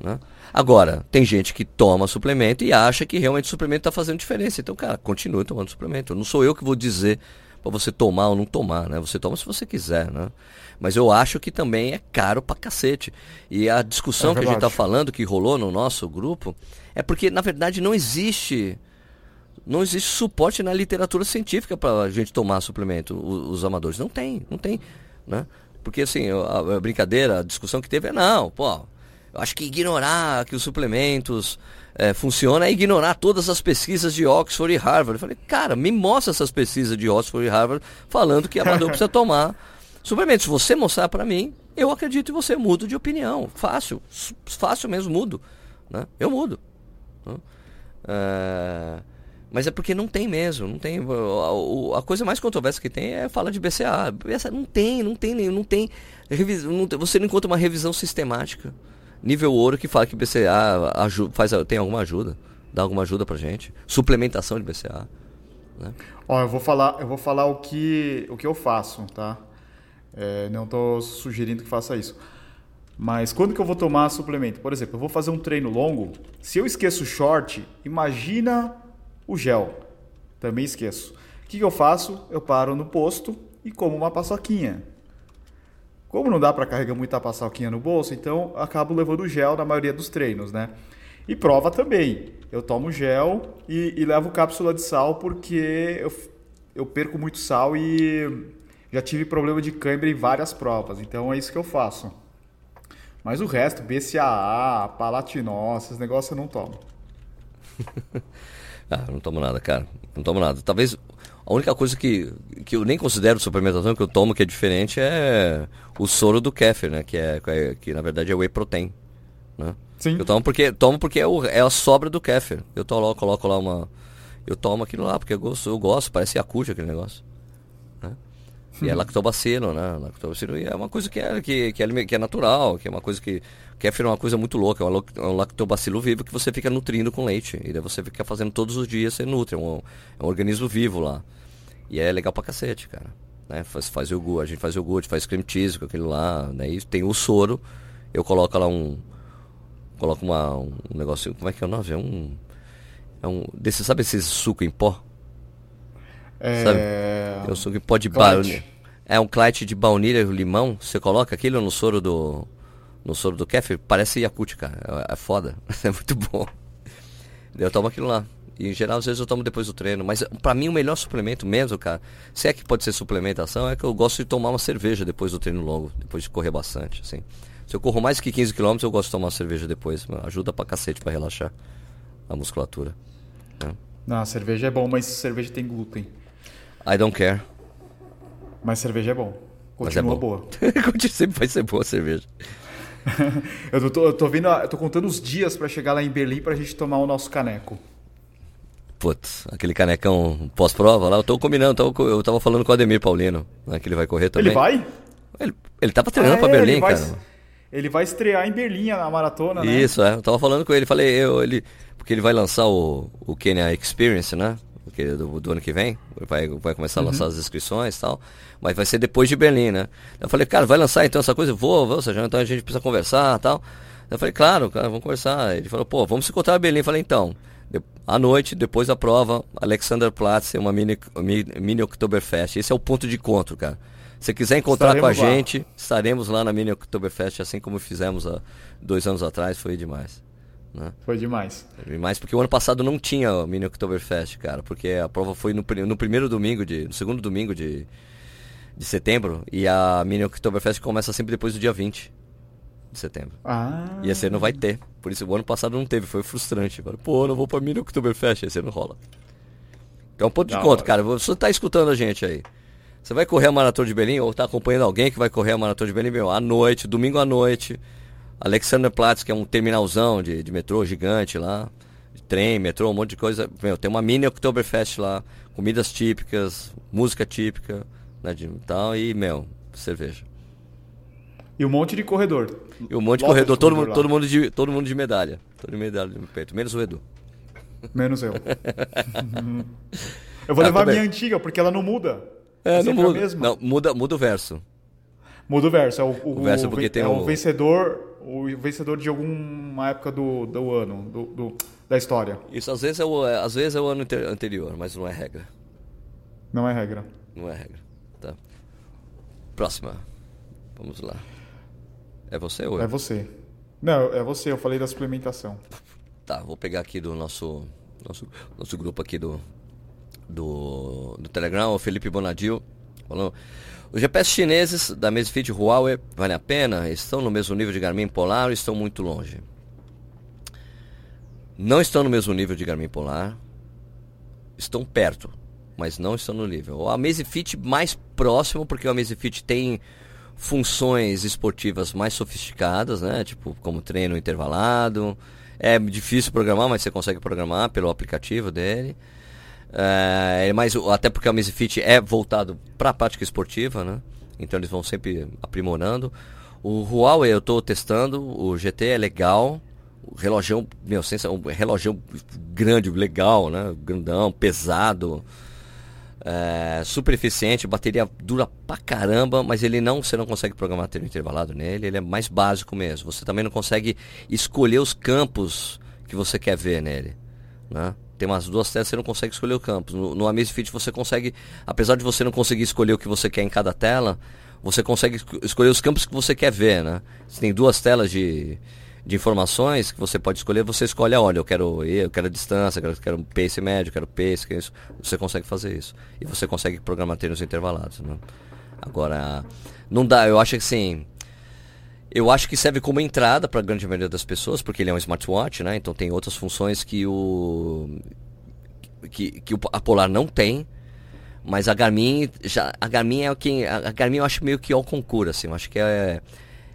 Né? Agora, tem gente que toma suplemento e acha que realmente o suplemento está fazendo diferença. Então, cara, continue tomando suplemento. Não sou eu que vou dizer para você tomar ou não tomar, né? Você toma se você quiser, né? Mas eu acho que também é caro pra cacete. E a discussão é que a gente tá falando, que rolou no nosso grupo, é porque, na verdade, não existe. Não existe suporte na literatura científica para a gente tomar suplemento, os, os, amadores. Não tem, não tem. Né? Porque assim, a, a brincadeira, a discussão que teve é não, pô, eu acho que ignorar que os suplementos é, funciona é ignorar todas as pesquisas de Oxford e Harvard. Eu falei, cara, me mostra essas pesquisas de Oxford e Harvard falando que amador precisa tomar suplementos. Se você mostrar para mim, eu acredito e você mudo de opinião. Fácil, fácil mesmo, mudo. Né? Eu mudo. Né? É... Mas é porque não tem mesmo, não tem. A, a, coisa mais controversa que tem é falar de BCA. BCA não tem, não tem, não tem, não tem. Você não encontra uma revisão sistemática nível ouro que fala que BCA ajuda, faz, tem alguma ajuda, dá alguma ajuda pra gente. Suplementação de BCA. Né? Ó, eu vou falar, eu vou falar o que, o que eu faço, tá? É, não estou sugerindo que faça isso. Mas quando que eu vou tomar suplemento? Por exemplo, eu vou fazer um treino longo. Se eu esqueço o short, imagina o gel. Também esqueço. O que, que eu faço? Eu paro no posto e como uma paçoquinha. Como não dá para carregar muita paçoquinha no bolso, então acabo levando gel na maioria dos treinos, né? E prova também. Eu tomo gel e, e levo cápsula de sal porque eu, eu perco muito sal e já tive problema de câimbra em várias provas. Então é isso que eu faço. Mas o resto, BCAA, Palatinol, esses negócios eu não tomo. ah, não tomo nada, cara. Não tomo nada. Talvez a única coisa que, que eu nem considero suplementação que eu tomo que é diferente é o soro do kefir, né? Que, é, que, que na verdade é whey protein. Né? Sim. Eu tomo porque, tomo porque é, o, é a sobra do kefir. Eu to, coloco lá uma. Eu tomo aquilo lá porque eu gosto, eu gosto parece Yakult aquele negócio. E é hum. lactobacilo, né? Lactobacilo é uma coisa que é, que, que, é, que é natural, que é uma coisa que. Kefir é uma coisa muito louca, é um lactobacilo vivo que você fica nutrindo com leite. E daí você fica fazendo todos os dias, você nutre. É um, é um organismo vivo lá. E é legal pra cacete, cara. Né? Faz, faz iogurte, a gente faz iogurte, faz cream cheese com aquele lá, né? E tem o soro, eu coloco lá um. Coloco uma, um negócio. Como é que é o nome? É um. É um. Desse, sabe esse suco em pó? É... Sabe? É um suco pode baunilha. É um clite de baunilha e limão. Você coloca aquilo no soro do. No soro do kefir, parece Yakut, cara. É, é foda. É muito bom. Eu tomo aquilo lá. E em geral, às vezes eu tomo depois do treino. Mas para mim o melhor suplemento mesmo, cara, se é que pode ser suplementação, é que eu gosto de tomar uma cerveja depois do treino longo, depois de correr bastante, assim. Se eu corro mais que 15 km, eu gosto de tomar uma cerveja depois. Ajuda pra cacete pra relaxar a musculatura. Né? Não, cerveja é bom, mas cerveja tem glúten. I don't care. Mas cerveja é bom. Continua mas é boa. Sempre vai ser boa a cerveja. eu, tô, eu tô eu tô contando os dias para chegar lá em Berlim pra gente tomar o nosso caneco. Putz, aquele canecão pós-prova lá, eu tô combinando, eu tava falando com o Ademir Paulino, né, que ele vai correr também. Ele vai? Ele, ele tava treinando ah, pra é, Berlim, vai, cara. Ele vai estrear em Berlim na maratona, né? Isso, é. Eu tava falando com ele, falei, eu, ele. Porque ele vai lançar o, o Kenya Experience, né? Porque do, do ano que vem. Vai, vai começar a uhum. lançar as inscrições e tal. Mas vai ser depois de Berlim, né? Eu falei, cara, vai lançar então essa coisa? Vou, vou, seja, então a gente precisa conversar e tal. Eu falei, claro, cara, vamos conversar. Ele falou, pô, vamos se encontrar em Berlim. Eu falei, então, de, à noite, depois da prova, Alexanderplatz é uma mini, mini, mini Oktoberfest. Esse é o ponto de encontro, cara. Se quiser encontrar estaremos com a lá. gente, estaremos lá na Mini Oktoberfest, assim como fizemos há dois anos atrás, foi demais. Né? Foi demais. Foi demais, porque o ano passado não tinha a Mini Oktoberfest, cara, porque a prova foi no, no primeiro domingo, de, no segundo domingo de, de setembro, e a Mini Oktoberfest começa sempre depois do dia 20 de setembro. Ah. E esse ano vai ter. Por isso o ano passado não teve, foi frustrante. Falei, Pô, não vou pra Mini Oktoberfest, esse ano rola. Então, ponto de conta, cara. Você tá escutando a gente aí. Você vai correr a Maratona de Berlim ou está acompanhando alguém que vai correr a Maratona de Berlim meu, à noite, domingo à noite. Alexanderplatz, que é um terminalzão de, de metrô gigante lá, de trem, metrô, um monte de coisa. Meu, tem uma mini Oktoberfest lá, comidas típicas, música típica, né, de, tal, e, meu, cerveja. E um monte de corredor. E um monte de corredor, todo, mundo, todo, mundo de, todo mundo de medalha. Todo de medalha no peito, menos o Edu. Menos eu. eu vou ah, levar a minha antiga, porque ela não muda. É, não muda. Não, muda, muda o verso. Muda o verso. É o, o, o verso porque o, tem é o vencedor, o vencedor de alguma época do, do ano, do, do, da história. Isso às vezes, é o, é, às vezes é o ano anterior, mas não é regra. Não é regra. Não é regra. Tá. Próxima. Vamos lá. É você ou É você. Não, é você. Eu falei da suplementação. Tá, vou pegar aqui do nosso nosso, nosso grupo aqui do do, do Telegram, o Felipe Bonadil, falou. Os GPS chineses da Mesfit Huawei vale a pena? Estão no mesmo nível de Garmin Polar ou estão muito longe? Não estão no mesmo nível de Garmin Polar. Estão perto, mas não estão no nível. A Amazfit mais próximo, porque a Amazfit tem funções esportivas mais sofisticadas, né? Tipo, como treino intervalado. É difícil programar, mas você consegue programar pelo aplicativo dele. É, mas até porque a Amazfit é voltado para a prática esportiva, né? Então eles vão sempre aprimorando. O Huawei eu estou testando, o GT é legal. O relógio, meu, sensa, um relógio grande, legal, né? Grandão, pesado. É, super eficiente, bateria dura pra caramba, mas ele não, você não consegue programar treino intervalado nele, ele é mais básico mesmo. Você também não consegue escolher os campos que você quer ver nele, né? Tem umas duas telas, você não consegue escolher o campo. No, no Amazfit você consegue, apesar de você não conseguir escolher o que você quer em cada tela, você consegue escolher os campos que você quer ver, né? Você tem duas telas de, de informações que você pode escolher, você escolhe, olha, eu quero eu quero a distância, eu quero, quero pace médio, eu quero pace, é isso. Você consegue fazer isso. E você consegue programar treinos intervalados, né? Agora, não dá, eu acho que assim, eu acho que serve como entrada para a grande maioria das pessoas, porque ele é um smartwatch, né? Então tem outras funções que o que, que a Polar não tem. Mas a Garmin já a Garmin é quem a Garmin eu acho meio que ao concurso assim, eu acho que é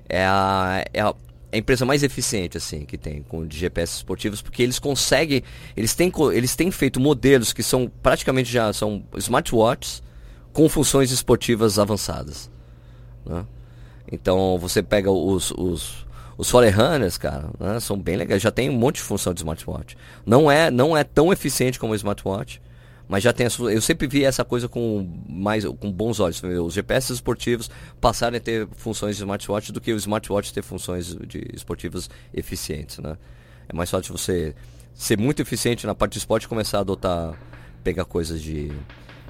é a, é a é a empresa mais eficiente assim que tem com de GPS esportivos porque eles conseguem eles têm eles têm feito modelos que são praticamente já são smartwatches com funções esportivas avançadas né? Então você pega os, os, os Forerunners, cara, né, são bem legais. Já tem um monte de função de smartwatch. Não é, não é tão eficiente como o smartwatch, mas já tem a, eu sempre vi essa coisa com mais com bons olhos. Os GPS esportivos passarem a ter funções de smartwatch do que o smartwatch ter funções de esportivas eficientes, né? É mais fácil você ser muito eficiente na parte de esporte e começar a adotar pegar coisas de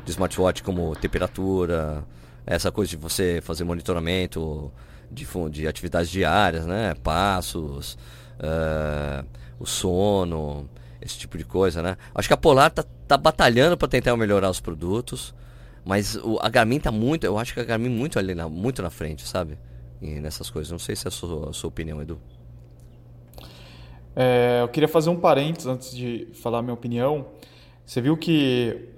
de smartwatch como temperatura, essa coisa de você fazer monitoramento de, de atividades diárias, né? Passos, uh, o sono, esse tipo de coisa, né? Acho que a Polar tá, tá batalhando para tentar melhorar os produtos, mas o, a Garmin tá muito, eu acho que a Garmin muito ali na, muito na frente, sabe? E nessas coisas. Não sei se é a sua, a sua opinião, Edu. É, eu queria fazer um parênteses antes de falar minha opinião. Você viu que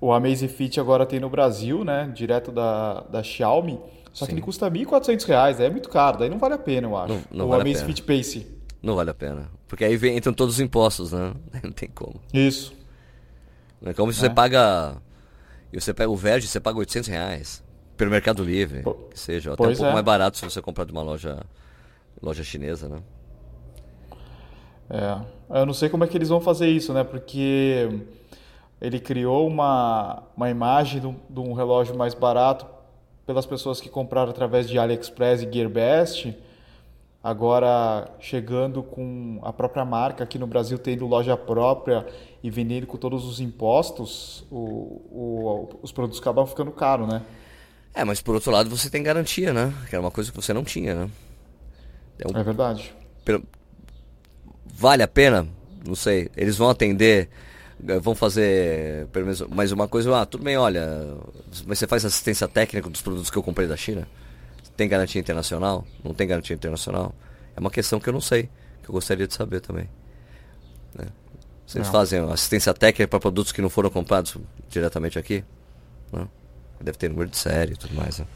o Amazfit agora tem no Brasil, né? Direto da, da Xiaomi. Só Sim. que ele custa R$ 1.400, é muito caro, daí não vale a pena, eu acho. Não, não o vale Amazfit Pace. Não vale a pena. Porque aí vem, entram todos os impostos, né? Não tem como. Isso. É como se é. você paga. Você pega o Verge, você paga 800 reais. Pelo Mercado Livre, que seja. Até um pouco é. mais barato se você comprar de uma loja, loja chinesa, né? É. Eu não sei como é que eles vão fazer isso, né? Porque ele criou uma, uma imagem de um relógio mais barato pelas pessoas que compraram através de AliExpress e GearBest, agora chegando com a própria marca aqui no Brasil, tendo loja própria e vendendo com todos os impostos, o, o, os produtos acabam ficando caros, né? É, mas por outro lado você tem garantia, né? Que era uma coisa que você não tinha, né? É, verdade. Vale a pena? Não sei. Eles vão atender vão fazer pelo menos mais uma coisa, ah, tudo bem, olha, mas você faz assistência técnica dos produtos que eu comprei da China? Tem garantia internacional? Não tem garantia internacional? É uma questão que eu não sei, que eu gostaria de saber também. Né? Vocês não. fazem assistência técnica para produtos que não foram comprados diretamente aqui? Não. Deve ter número de série e tudo mais. Né?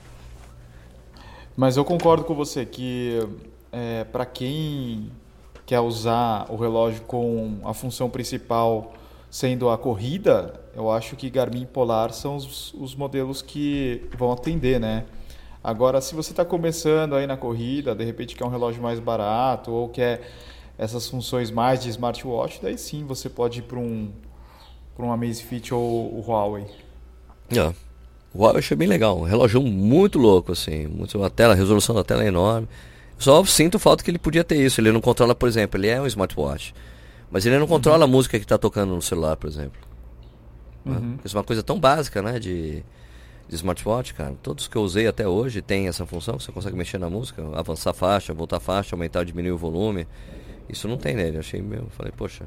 Mas eu concordo com você que é, para quem quer usar o relógio com a função principal sendo a corrida, eu acho que Garmin e Polar são os, os modelos que vão atender, né? Agora, se você está começando aí na corrida, de repente quer um relógio mais barato ou quer essas funções mais de smartwatch, daí sim você pode ir para um, para um Amazfit ou o Huawei. O Huawei achei bem legal, um relógio muito louco, assim, muito, a tela, a resolução da tela é enorme. Só sinto falta que ele podia ter isso, ele não controla, por exemplo, ele é um smartwatch. Mas ele não controla uhum. a música que está tocando no celular, por exemplo. Né? Uhum. Isso é uma coisa tão básica, né? De, de smartwatch, cara. Todos que eu usei até hoje tem essa função. Você consegue mexer na música, avançar a faixa, voltar a faixa, aumentar ou diminuir o volume. Isso não tem nele. Eu achei meu. Falei, poxa.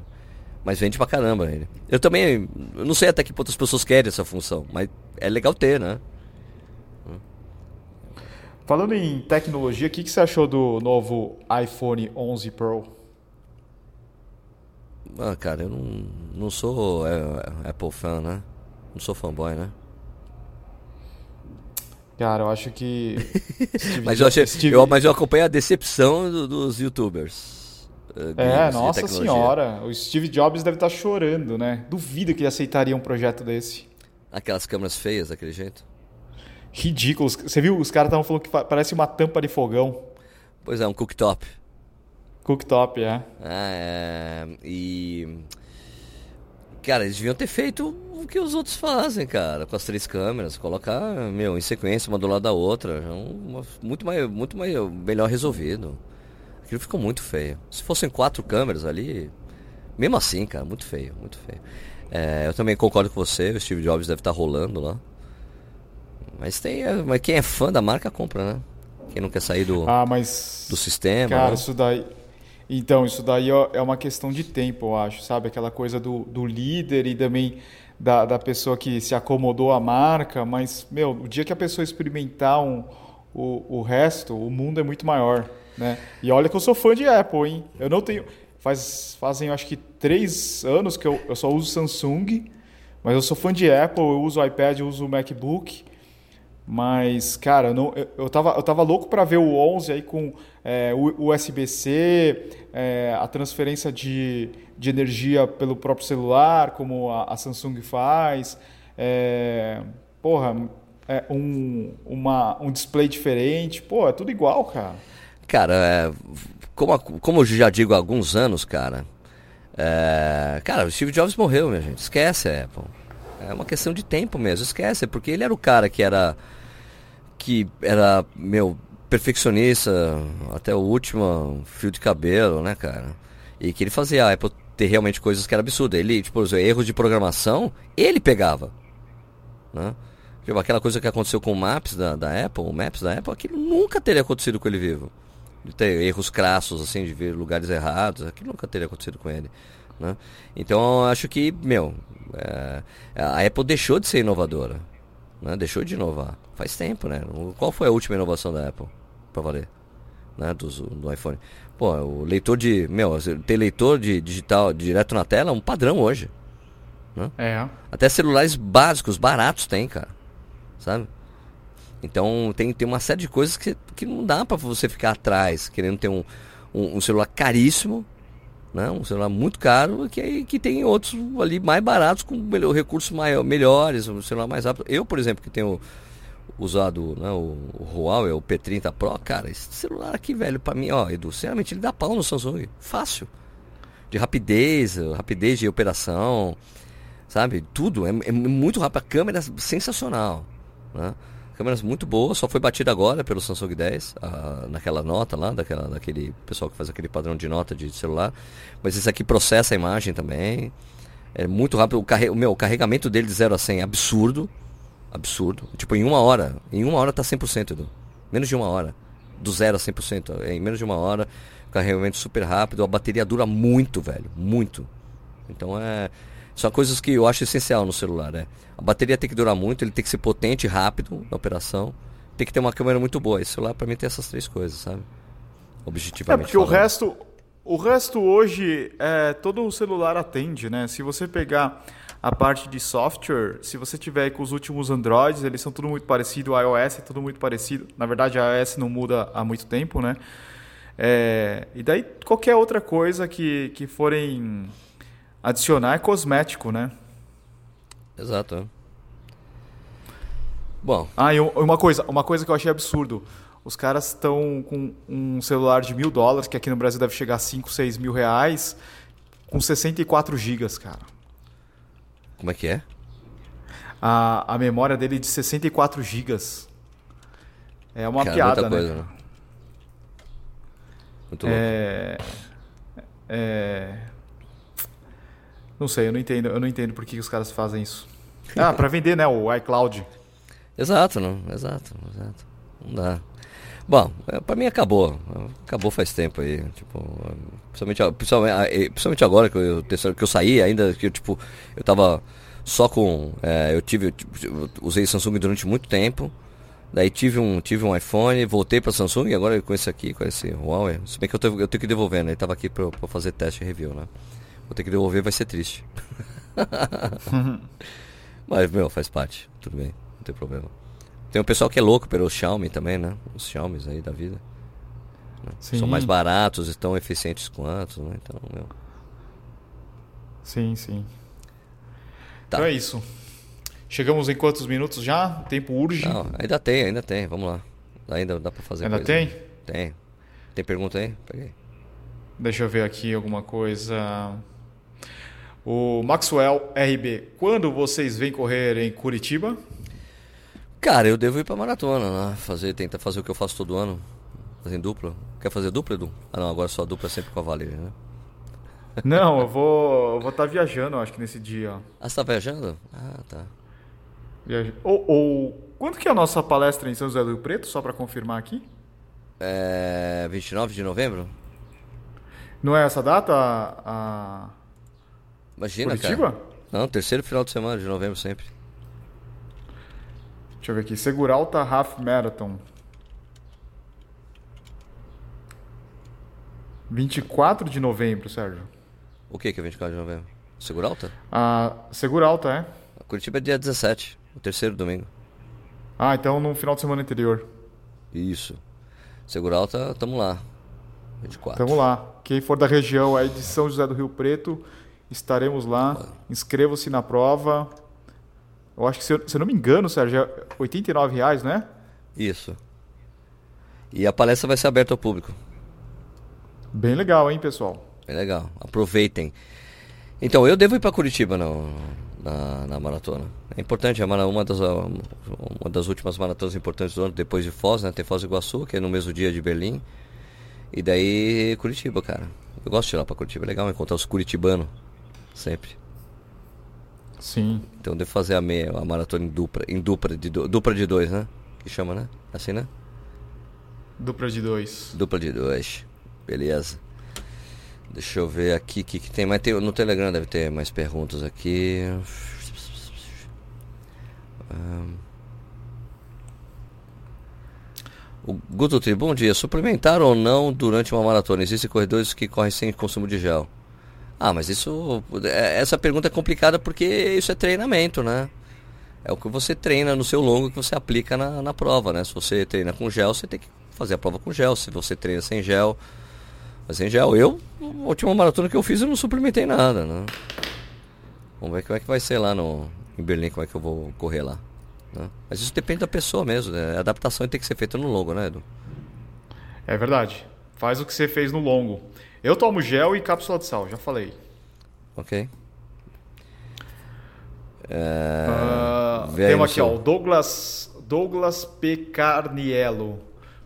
Mas vende pra caramba ele. Eu também. Eu não sei até que ponto as pessoas querem essa função. Mas é legal ter, né? Falando em tecnologia, o que, que você achou do novo iPhone 11 Pro? Ah, cara, eu não, não sou é, é, Apple fan, né? Não sou fanboy, né? Cara, eu acho que. mas, eu achei, Steve... eu, mas eu acompanho a decepção do, dos youtubers. Uh, é, nossa senhora. O Steve Jobs deve estar chorando, né? Duvido que ele aceitaria um projeto desse. Aquelas câmeras feias daquele jeito? Ridículos. Você viu? Os caras estavam falando que parece uma tampa de fogão. Pois é, um cooktop. Cooktop, é. Ah, é. E. Cara, eles deviam ter feito o que os outros fazem, cara, com as três câmeras, colocar, meu, em sequência, uma do lado da outra. É uma, muito mais, muito mais melhor resolvido. Aquilo ficou muito feio. Se fossem quatro câmeras ali, mesmo assim, cara, muito feio, muito feio. É, eu também concordo com você, o Steve Jobs deve estar rolando lá. Mas tem, mas quem é fã da marca compra, né? Quem não quer sair do, ah, mas, do sistema. Cara, né? isso daí então, isso daí é uma questão de tempo, eu acho, sabe? Aquela coisa do, do líder e também da, da pessoa que se acomodou à marca, mas, meu, o dia que a pessoa experimentar um, o, o resto, o mundo é muito maior, né? E olha que eu sou fã de Apple, hein? Eu não tenho... Faz, fazem, acho que, três anos que eu, eu só uso Samsung, mas eu sou fã de Apple, eu uso iPad, eu uso MacBook, mas, cara, eu, não, eu, tava, eu tava louco para ver o 11 aí com é, USB-C, é, a transferência de, de energia pelo próprio celular, como a, a Samsung faz. É, porra, é um, uma, um display diferente. Pô, é tudo igual, cara. Cara, é, como, como eu já digo há alguns anos, cara, é, cara, o Steve Jobs morreu, minha gente. Esquece a Apple. É uma questão de tempo mesmo, esquece, porque ele era o cara que era que era, meu, perfeccionista até o último fio de cabelo, né, cara? E que ele fazia a Apple ter realmente coisas que era absurda. Ele, tipo, os erros de programação, ele pegava. Né? Tipo, aquela coisa que aconteceu com o Maps da, da Apple, o Maps da Apple, aquilo nunca teria acontecido com ele vivo. De ter erros crassos, assim, de ver lugares errados, aquilo nunca teria acontecido com ele. Né? Então, acho que, meu, é, a Apple deixou de ser inovadora. Né? Deixou de inovar. Faz tempo, né? Qual foi a última inovação da Apple? Pra valer. Né? Do, do iPhone. Pô, o leitor de. Meu, ter leitor de digital direto na tela é um padrão hoje. Né? É. Até celulares básicos, baratos tem, cara sabe? Então tem, tem uma série de coisas que, que não dá para você ficar atrás, querendo ter um, um, um, celular caríssimo, né? um celular muito caro, que, que tem outros ali mais baratos, com melhor, recursos maior, melhores, um celular mais rápido. Eu, por exemplo, que tenho usado né, o, o Huawei, o P30 Pro, cara, esse celular aqui, velho, para mim, ó, Edu, sinceramente, ele dá pau no Samsung. Fácil. De rapidez, rapidez de operação, sabe? Tudo. É, é muito rápido. A câmera é sensacional. Né? Câmeras muito boas, só foi batida agora pelo Samsung 10, a, naquela nota lá, daquela, daquele pessoal que faz aquele padrão de nota de celular. Mas esse aqui processa a imagem também. É muito rápido. O, carre, o meu, o carregamento dele de 0 a 100 é absurdo. Absurdo. Tipo, em uma hora. Em uma hora tá 100%, Edu. Menos de uma hora. Do 0 a 100%. Em menos de uma hora. Carregamento super rápido. A bateria dura muito, velho. Muito. Então é. São coisas que eu acho essencial no celular, né? A bateria tem que durar muito, ele tem que ser potente e rápido na operação. Tem que ter uma câmera muito boa. Esse celular para mim tem essas três coisas, sabe? Objetivamente. É porque falando. o resto, o resto hoje é todo o celular atende, né? Se você pegar a parte de software, se você tiver com os últimos Androids, eles são tudo muito parecido, o iOS é tudo muito parecido. Na verdade, a iOS não muda há muito tempo, né? É, e daí qualquer outra coisa que, que forem Adicionar é cosmético, né? Exato. Bom. Ah, e uma coisa, uma coisa que eu achei absurdo. Os caras estão com um celular de mil dólares, que aqui no Brasil deve chegar a 5, 6 mil reais, com 64 gigas, cara. Como é que é? A, a memória dele é de 64 gigas. É uma cara, piada, né? Coisa, né? Muito louco. É... É... Não sei, eu não entendo, eu não entendo por que os caras fazem isso. Ah, para vender, né, o iCloud. Exato, não, exato, exato. Não dá. Bom, é, para mim acabou. Acabou faz tempo aí, tipo, principalmente, principalmente, principalmente agora que eu, que eu saí, ainda que eu tipo, eu tava só com, é, eu tive, eu usei Samsung durante muito tempo. Daí tive um, tive um iPhone, voltei para Samsung e agora com esse aqui, com esse Huawei. Se bem que eu, tenho, eu tenho que devolver, né? Ele tava aqui para fazer teste e review, né? Vou ter que devolver, vai ser triste. Mas, meu, faz parte. Tudo bem, não tem problema. Tem um pessoal que é louco pelo Xiaomi também, né? Os Xiaomis aí da vida. Né? São mais baratos e tão eficientes quanto, né? Então, meu. Sim, sim. Tá. Então é isso. Chegamos em quantos minutos já? O tempo urge? Não, ainda tem, ainda tem. Vamos lá. Ainda dá pra fazer Ainda coisa. tem? Tem. Tem pergunta aí? Peguei. Deixa eu ver aqui alguma coisa. O Maxwell RB, quando vocês vêm correr em Curitiba? Cara, eu devo ir pra maratona, né? Fazer, tentar fazer o que eu faço todo ano. Fazer dupla. Quer fazer dupla, Edu? Ah não, agora só dupla sempre com a Valer, né? Não, eu vou eu vou estar tá viajando, acho que nesse dia. Ah, você tá viajando? Ah, tá. Viaja... Ou, ou quando que é a nossa palestra em São José do Rio Preto, só para confirmar aqui? É 29 de novembro? Não é essa data? A... Imagina, Curitiba? cara. Não, terceiro final de semana de novembro sempre. Deixa eu ver aqui. Seguralta Half Marathon. 24 de novembro, Sérgio. O que que é 24 de novembro? Seguralta? Ah, Seguralta, é. Curitiba é dia 17, o terceiro domingo. Ah, então no final de semana anterior. Isso. Seguralta, tamo lá. 24. Tamo lá. Quem for da região aí de São José do Rio Preto, Estaremos lá. Inscreva-se na prova. Eu acho que, se eu, se eu não me engano, Sérgio, é 89 reais, né? Isso. E a palestra vai ser aberta ao público. Bem legal, hein, pessoal? Bem legal. Aproveitem. Então, eu devo ir para Curitiba no, na, na, maratona. É importante, é uma das, uma das últimas maratonas importantes do ano, depois de Foz, né? Tem Foz do Iguaçu, que é no mesmo dia de Berlim. E daí Curitiba, cara. Eu gosto de ir lá para Curitiba, é legal encontrar os curitibanos. Sempre. Sim. Então devo fazer a meia, a maratona em dupla, em dupla de dupla de dois, né? Que chama, né? Assim, né? Dupla de dois. Dupla de dois. Beleza. Deixa eu ver aqui o que, que tem mais. Tem, no Telegram deve ter mais perguntas aqui. O Guto Tri, bom dia. Suplementar ou não durante uma maratona? Existem corredores que correm sem consumo de gel. Ah, mas isso. É, essa pergunta é complicada porque isso é treinamento, né? É o que você treina no seu longo que você aplica na, na prova, né? Se você treina com gel, você tem que fazer a prova com gel. Se você treina sem gel, sem gel. Eu, a última maratona que eu fiz, eu não suplementei nada, né? Vamos ver como é que vai ser lá no, em Berlim, como é que eu vou correr lá. Né? Mas isso depende da pessoa mesmo, né? A adaptação tem que ser feita no longo, né, Edu? É verdade. Faz o que você fez no longo. Eu tomo gel e cápsula de sal, já falei. Ok. É... Uh, temos aqui, ó, o Douglas, Douglas P. Carniello.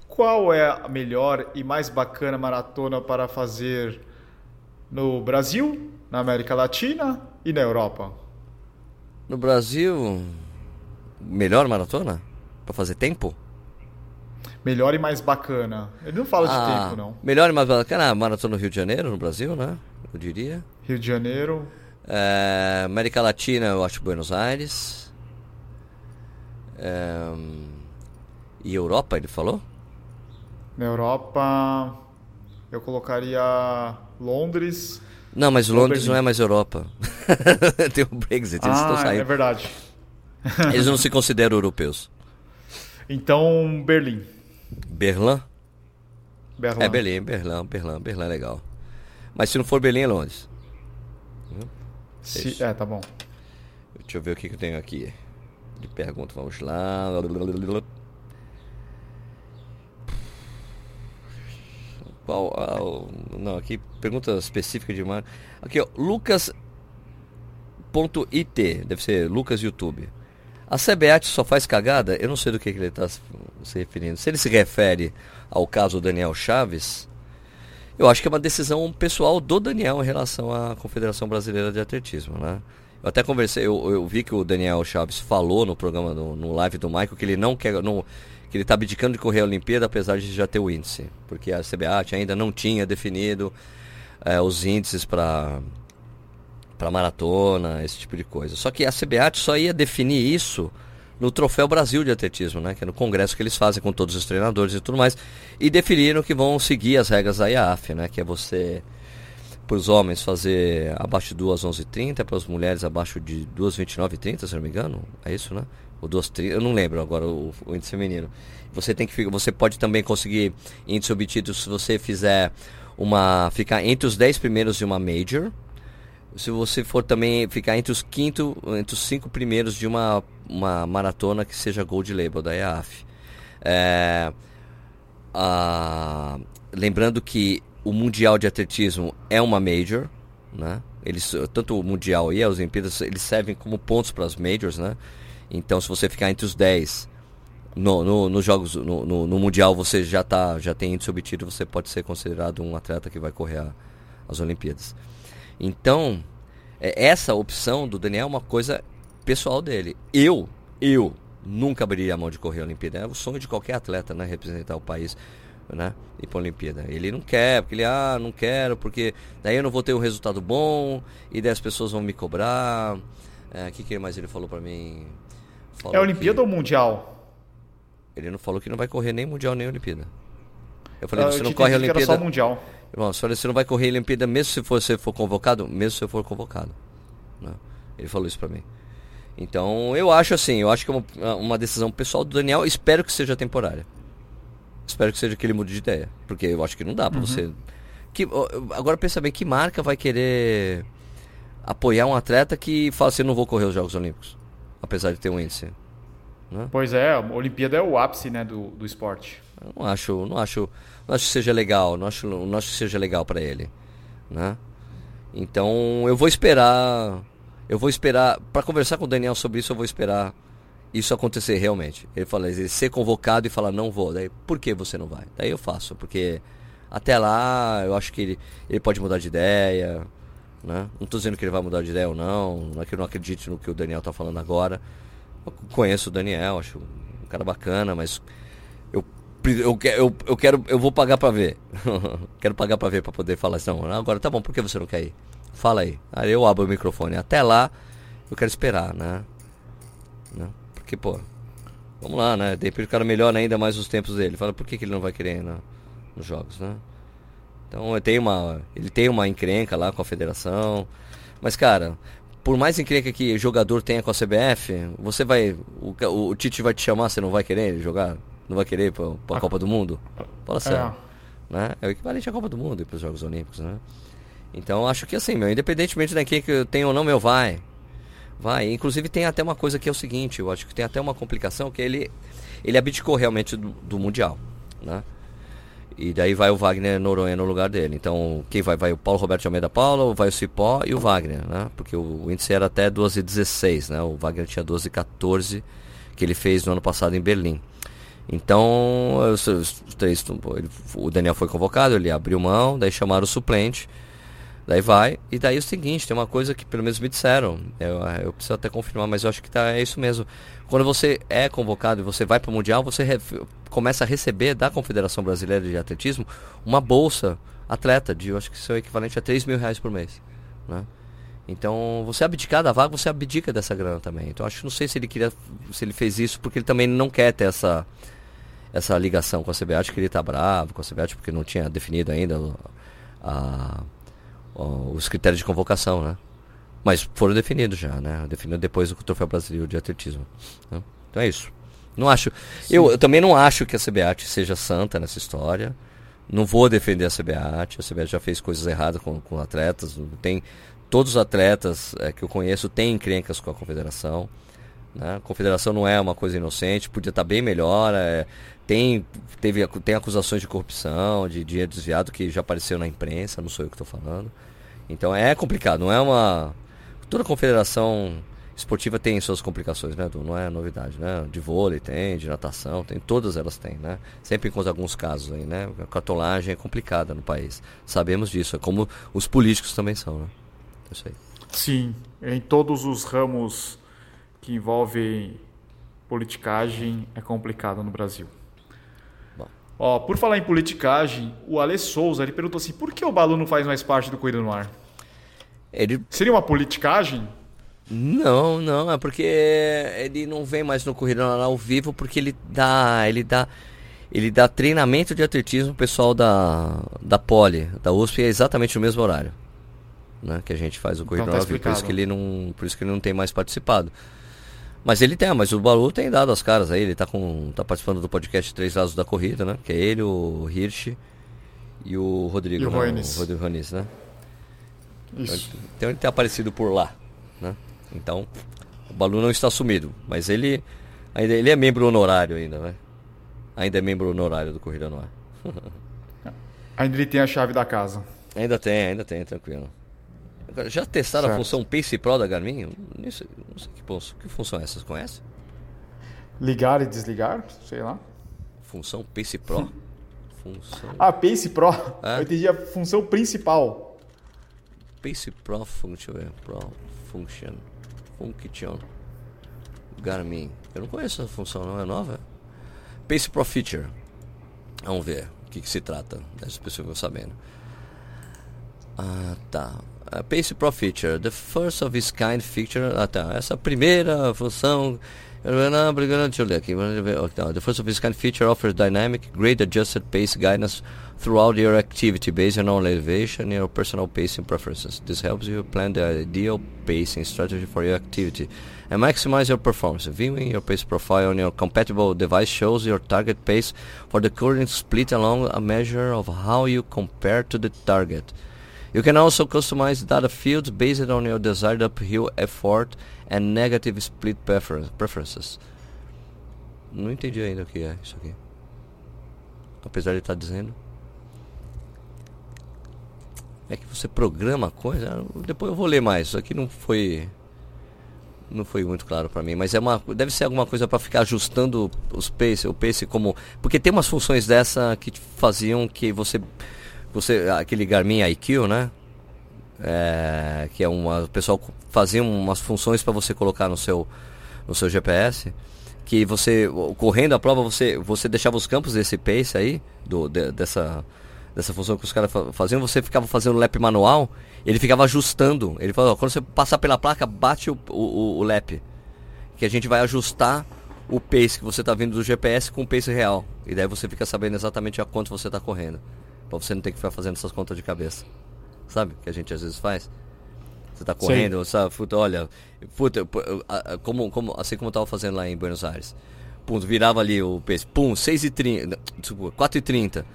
Qual é a melhor e mais bacana maratona para fazer no Brasil, na América Latina e na Europa? No Brasil, melhor maratona? Para fazer tempo? Melhor e mais bacana. Ele não fala ah, de tempo, não. Melhor e mais bacana, a maratona no Rio de Janeiro, no Brasil, né? Eu diria. Rio de Janeiro. É, América Latina, eu acho Buenos Aires. É, e Europa, ele falou? Na Europa, eu colocaria Londres. Não, mas Londres não é mais Europa. Tem o Brexit, eles ah, estão saindo. É verdade. eles não se consideram europeus. Então, Berlim. Berlim? Berlim. É Berlim, Berlim, Berlim, Berlim é legal. Mas se não for Berlim, é Londres. Se, é, tá bom. Deixa eu ver o que, que eu tenho aqui de pergunta. Vamos lá. Qual, ah, não, aqui pergunta específica de Mário. Aqui, ó, Lucas.it, deve ser Lucas YouTube. A CBAT só faz cagada? Eu não sei do que, que ele está se referindo. Se ele se refere ao caso Daniel Chaves, eu acho que é uma decisão pessoal do Daniel em relação à Confederação Brasileira de Atletismo, né? Eu até conversei, eu, eu vi que o Daniel Chaves falou no programa, no, no live do Michael, que ele não quer, não, que ele está abdicando de correr a Olimpíada, apesar de já ter o índice, porque a CBAT ainda não tinha definido é, os índices para para maratona, esse tipo de coisa. Só que a CBAT só ia definir isso no Troféu Brasil de Atletismo, né? Que é no congresso que eles fazem com todos os treinadores e tudo mais. E definiram que vão seguir as regras da IAF, né? Que é você, para os homens, fazer abaixo de 2 11h30, para as mulheres abaixo de 2 29h30, se não me engano. É isso, né? Ou 2 eu não lembro agora o, o índice feminino. Você tem que você pode também conseguir índice obtido se você fizer uma ficar entre os 10 primeiros de uma major se você for também ficar entre os quinto, entre os cinco primeiros de uma, uma maratona que seja Gold Label da EAF. É, a, lembrando que o Mundial de Atletismo é uma major, né? Eles, tanto o Mundial e as Olimpíadas, eles servem como pontos para as majors, né? Então, se você ficar entre os 10 no, no, nos jogos, no, no, no, Mundial, você já, tá, já tem índice obtido, você pode ser considerado um atleta que vai correr a, as Olimpíadas. Então, é, essa opção do Daniel é uma coisa pessoal dele. Eu, eu nunca abriria a mão de correr a Olimpíada. É o sonho de qualquer atleta, né? Representar o país, né? Ir para a Olimpíada. Ele não quer, porque ele, ah, não quero, porque daí eu não vou ter um resultado bom e daí as pessoas vão me cobrar. O é, que, que mais ele falou para mim? Falou é Olimpíada que... ou Mundial? Ele não falou que não vai correr nem Mundial nem Olimpíada. Eu falei, eu você não corre a Olimpíada. Era só mundial. Irmão, você não vai correr a Olimpíada mesmo se você for convocado? Mesmo se você for convocado. Né? Ele falou isso pra mim. Então, eu acho assim, eu acho que é uma, uma decisão pessoal do Daniel, espero que seja temporária. Espero que seja que ele mude de ideia. Porque eu acho que não dá pra uhum. você. Que, agora pensa bem, que marca vai querer apoiar um atleta que fala assim, eu não vou correr os Jogos Olímpicos? Apesar de ter um índice. Né? Pois é, a Olimpíada é o ápice né, do, do esporte. Eu não acho, não acho não acho que seja legal, não acho, não acho que seja legal para ele, né? Então eu vou esperar, eu vou esperar para conversar com o Daniel sobre isso, eu vou esperar isso acontecer realmente. Ele fala, ele ser convocado e falar não vou, daí por que você não vai? Daí eu faço, porque até lá eu acho que ele, ele pode mudar de ideia, Né? Não estou dizendo que ele vai mudar de ideia ou não, não é que eu não acredite no que o Daniel está falando agora. Eu conheço o Daniel, acho um cara bacana, mas eu, eu, eu, eu quero, eu vou pagar para ver. quero pagar para ver para poder falar assim, não, agora tá bom, por que você não quer ir? Fala aí. Aí eu abro o microfone. Até lá, eu quero esperar, né? né? Porque, pô, vamos lá, né? De repente o cara melhora ainda mais os tempos dele. Fala, por que, que ele não vai querer ir nos jogos, né? Então tenho uma, ele tem uma encrenca lá com a federação. Mas, cara, por mais encrenca que jogador tenha com a CBF, você vai. O, o, Tite vai te chamar, você não vai querer jogar? Não vai querer ir pra, pra Copa do Mundo? Fala sério. É. Né? é o equivalente à Copa do Mundo e para os Jogos Olímpicos, né? Então acho que assim, meu, independentemente da que eu tenho ou não, meu, vai. Vai. Inclusive tem até uma coisa que é o seguinte, eu acho que tem até uma complicação que ele, ele abdicou realmente do, do Mundial, né? E daí vai o Wagner Noronha no lugar dele. Então, quem vai? Vai o Paulo Roberto de Almeida Paula, vai o Cipó e o Wagner, né? Porque o, o índice era até 12,16, né? O Wagner tinha 12,14 que ele fez no ano passado em Berlim. Então, os, os três, ele, o Daniel foi convocado, ele abriu mão, daí chamaram o suplente. Daí vai, e daí é o seguinte, tem uma coisa que pelo menos me disseram, eu, eu preciso até confirmar, mas eu acho que tá, é isso mesmo. Quando você é convocado e você vai para o Mundial, você re, começa a receber da Confederação Brasileira de Atletismo uma bolsa atleta de, eu acho que isso é equivalente a 3 mil reais por mês. Né? Então, você abdicar da vaga, você abdica dessa grana também. Então, acho que não sei se ele queria, se ele fez isso porque ele também não quer ter essa, essa ligação com a CBAT, que ele está bravo com a CBAT porque não tinha definido ainda a, os critérios de convocação, né? Mas foram definidos já, né? Definido depois do Troféu Brasileiro de Atletismo. Né? Então é isso. Não acho. Eu, eu, também não acho que a CBAT seja santa nessa história. Não vou defender a CBAT. A CBAT já fez coisas erradas com, com atletas. Tem todos os atletas é, que eu conheço têm encrencas com a confederação. Né? A confederação não é uma coisa inocente. Podia estar bem melhor. É, tem, teve, tem acusações de corrupção, de dinheiro desviado que já apareceu na imprensa, não sou eu que estou falando. Então é complicado, não é uma. Toda confederação esportiva tem suas complicações, né, Não é novidade, né? De vôlei tem, de natação, tem, todas elas têm, né? Sempre encontra alguns casos aí, né? A cartolagem é complicada no país. Sabemos disso, é como os políticos também são, né? Isso aí. Sim, em todos os ramos que envolvem politicagem é complicado no Brasil. Ó, por falar em politicagem, o Ale Souza ele perguntou assim: por que o Balu não faz mais parte do Corrida no Ar? Ele... Seria uma politicagem? Não, não, é porque ele não vem mais no Corrida no Ar ao vivo porque ele dá. ele dá. Ele dá treinamento de atletismo pessoal da, da Poli, da USP, é exatamente no mesmo horário. Né, que a gente faz o Corrida então, tá no Ar, por isso que ele não, por isso que ele não tem mais participado. Mas ele tem, mas o Balu tem dado as caras aí, ele tá, com, tá participando do podcast Três Lados da Corrida, né? Que é ele, o Hirsch e o Rodrigo. E o né? Ronis. O Rodrigo Ronis, né? Isso. Então, então ele tem aparecido por lá, né? Então, o Balu não está sumido, mas ele ainda ele é membro honorário ainda, né? Ainda é membro honorário do Corrida no Ar. ainda ele tem a chave da casa. Ainda tem, ainda tem, tranquilo. Agora, já testaram certo. a função Pace Pro da Garmin? Não sei, não sei que, função, que função é essa, vocês conhecem? Ligar e desligar? Sei lá. Função Pace Pro? função... Ah, Pace Pro? É? Eu entendi a função principal. Pace Pro Function, Pro Function. Function. Garmin. Eu não conheço essa função, não é nova? Pace Pro Feature. Vamos ver o que, que se trata. As pessoas vão sabendo. Ah, tá. Uh, Pace Pro Feature, the first of its kind feature. Ah. Essa primeira função. Deixa aqui. The first of its kind feature offers dynamic, grade adjusted pace guidance throughout your activity based on elevation and your personal pacing preferences. This helps you plan the ideal pacing strategy for your activity and maximize your performance. Viewing your pace profile on your compatible device shows your target pace for the current split along a measure of how you compare to the target. You can also customize data fields based on your desired uphill effort and negative split preferences. Não entendi ainda o que é isso aqui. Apesar de estar dizendo. É que você programa coisa. Depois eu vou ler mais. Isso aqui não foi. Não foi muito claro para mim, mas é uma, deve ser alguma coisa para ficar ajustando os pace, o pace como, porque tem umas funções dessa que faziam que você você aquele Garmin IQ, né? é, que é uma o pessoal fazia umas funções para você colocar no seu no seu GPS que você correndo a prova você você deixava os campos desse pace aí do de, dessa dessa função que os caras faziam você ficava fazendo lap manual ele ficava ajustando. Ele falou quando você passar pela placa bate o, o, o lap. Que a gente vai ajustar o pace que você está vindo do GPS com o pace real. E daí você fica sabendo exatamente a quanto você está correndo para você não ter que ficar fazendo essas contas de cabeça sabe? Que a gente às vezes faz. Você tá correndo, Sim. sabe? Puta, olha, puta, como, como, assim como eu tava fazendo lá em Buenos Aires. Pum, virava ali o peso, pum, 6 e 30, desculpa, 4 e 30.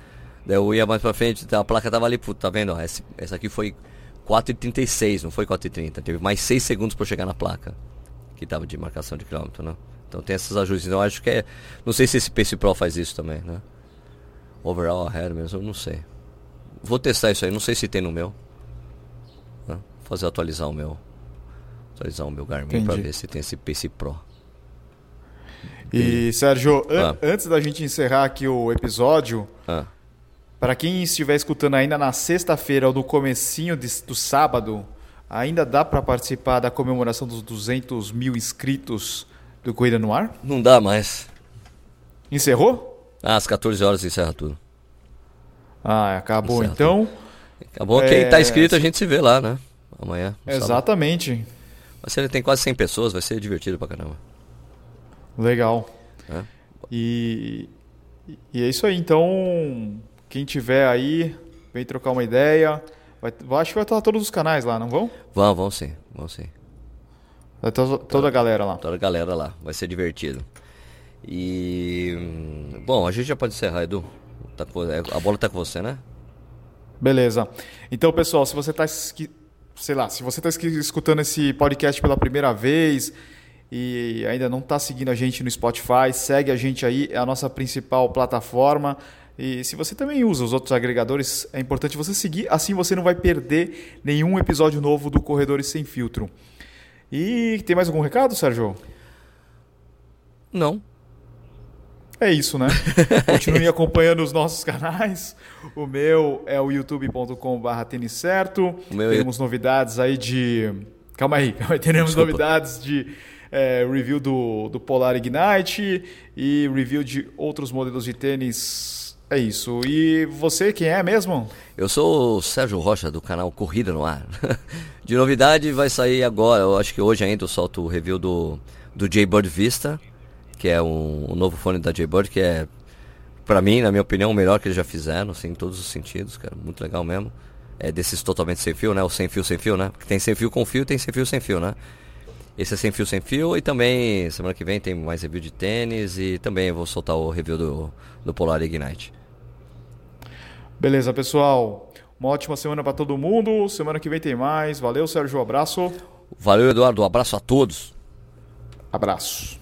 Daí eu ia mais pra frente, a placa tava ali, puta, tá vendo? Ó, essa, essa aqui foi 4 e 36, não foi 4 e 30. Teve mais 6 segundos para chegar na placa, que tava de marcação de quilômetro, né? Então tem esses ajustes. Então acho que é. Não sei se esse Pace Pro faz isso também, né? Overall ahead mesmo, eu não sei. Vou testar isso aí, não sei se tem no meu fazer atualizar o meu atualizar o meu Garmin para ver se tem esse PC Pro. E, Sérgio, ah. an antes da gente encerrar aqui o episódio, ah. para quem estiver escutando ainda na sexta-feira ou no comecinho de, do sábado, ainda dá para participar da comemoração dos 200 mil inscritos do Corrida no Ar? Não dá mais. Encerrou? Ah, às 14 horas encerra tudo. Ah, acabou encerra então. Tudo. Acabou. É... Quem está inscrito a gente se vê lá, né? amanhã. Exatamente. Sábado. Mas ele tem quase 100 pessoas, vai ser divertido pra caramba. Legal. É? E, e é isso aí. Então, quem tiver aí, vem trocar uma ideia. Vai, acho que vai estar todos os canais lá, não vão? Vão, vão sim. Vão sim. Vai toda, toda a galera lá. Toda a galera lá. Vai ser divertido. E. Bom, a gente já pode encerrar, Edu. Tá a bola tá com você, né? Beleza. Então, pessoal, se você está sei lá, se você está escutando esse podcast pela primeira vez e ainda não está seguindo a gente no Spotify, segue a gente aí, é a nossa principal plataforma. E se você também usa os outros agregadores, é importante você seguir, assim você não vai perder nenhum episódio novo do Corredores Sem Filtro. E tem mais algum recado, Sérgio? Não. É isso, né? Continue acompanhando os nossos canais. O meu é o youtube.com.br tênis certo. Temos novidades aí de. Calma aí, calma aí. teremos Desculpa. novidades de é, review do, do Polar Ignite e review de outros modelos de tênis. É isso. E você, quem é mesmo? Eu sou o Sérgio Rocha, do canal Corrida no Ar. De novidade, vai sair agora. Eu acho que hoje ainda eu solto o review do, do J-Bird Vista que é um, um novo fone da Jaybird, que é, para mim, na minha opinião, o melhor que eles já fizeram, assim, em todos os sentidos, cara, muito legal mesmo. É desses totalmente sem fio, né? O sem fio, sem fio, né? Porque tem sem fio com fio tem sem fio, sem fio, né? Esse é sem fio, sem fio. E também, semana que vem, tem mais review de tênis. E também eu vou soltar o review do, do Polar Ignite. Beleza, pessoal. Uma ótima semana para todo mundo. Semana que vem tem mais. Valeu, Sérgio. Abraço. Valeu, Eduardo. Um abraço a todos. Abraço.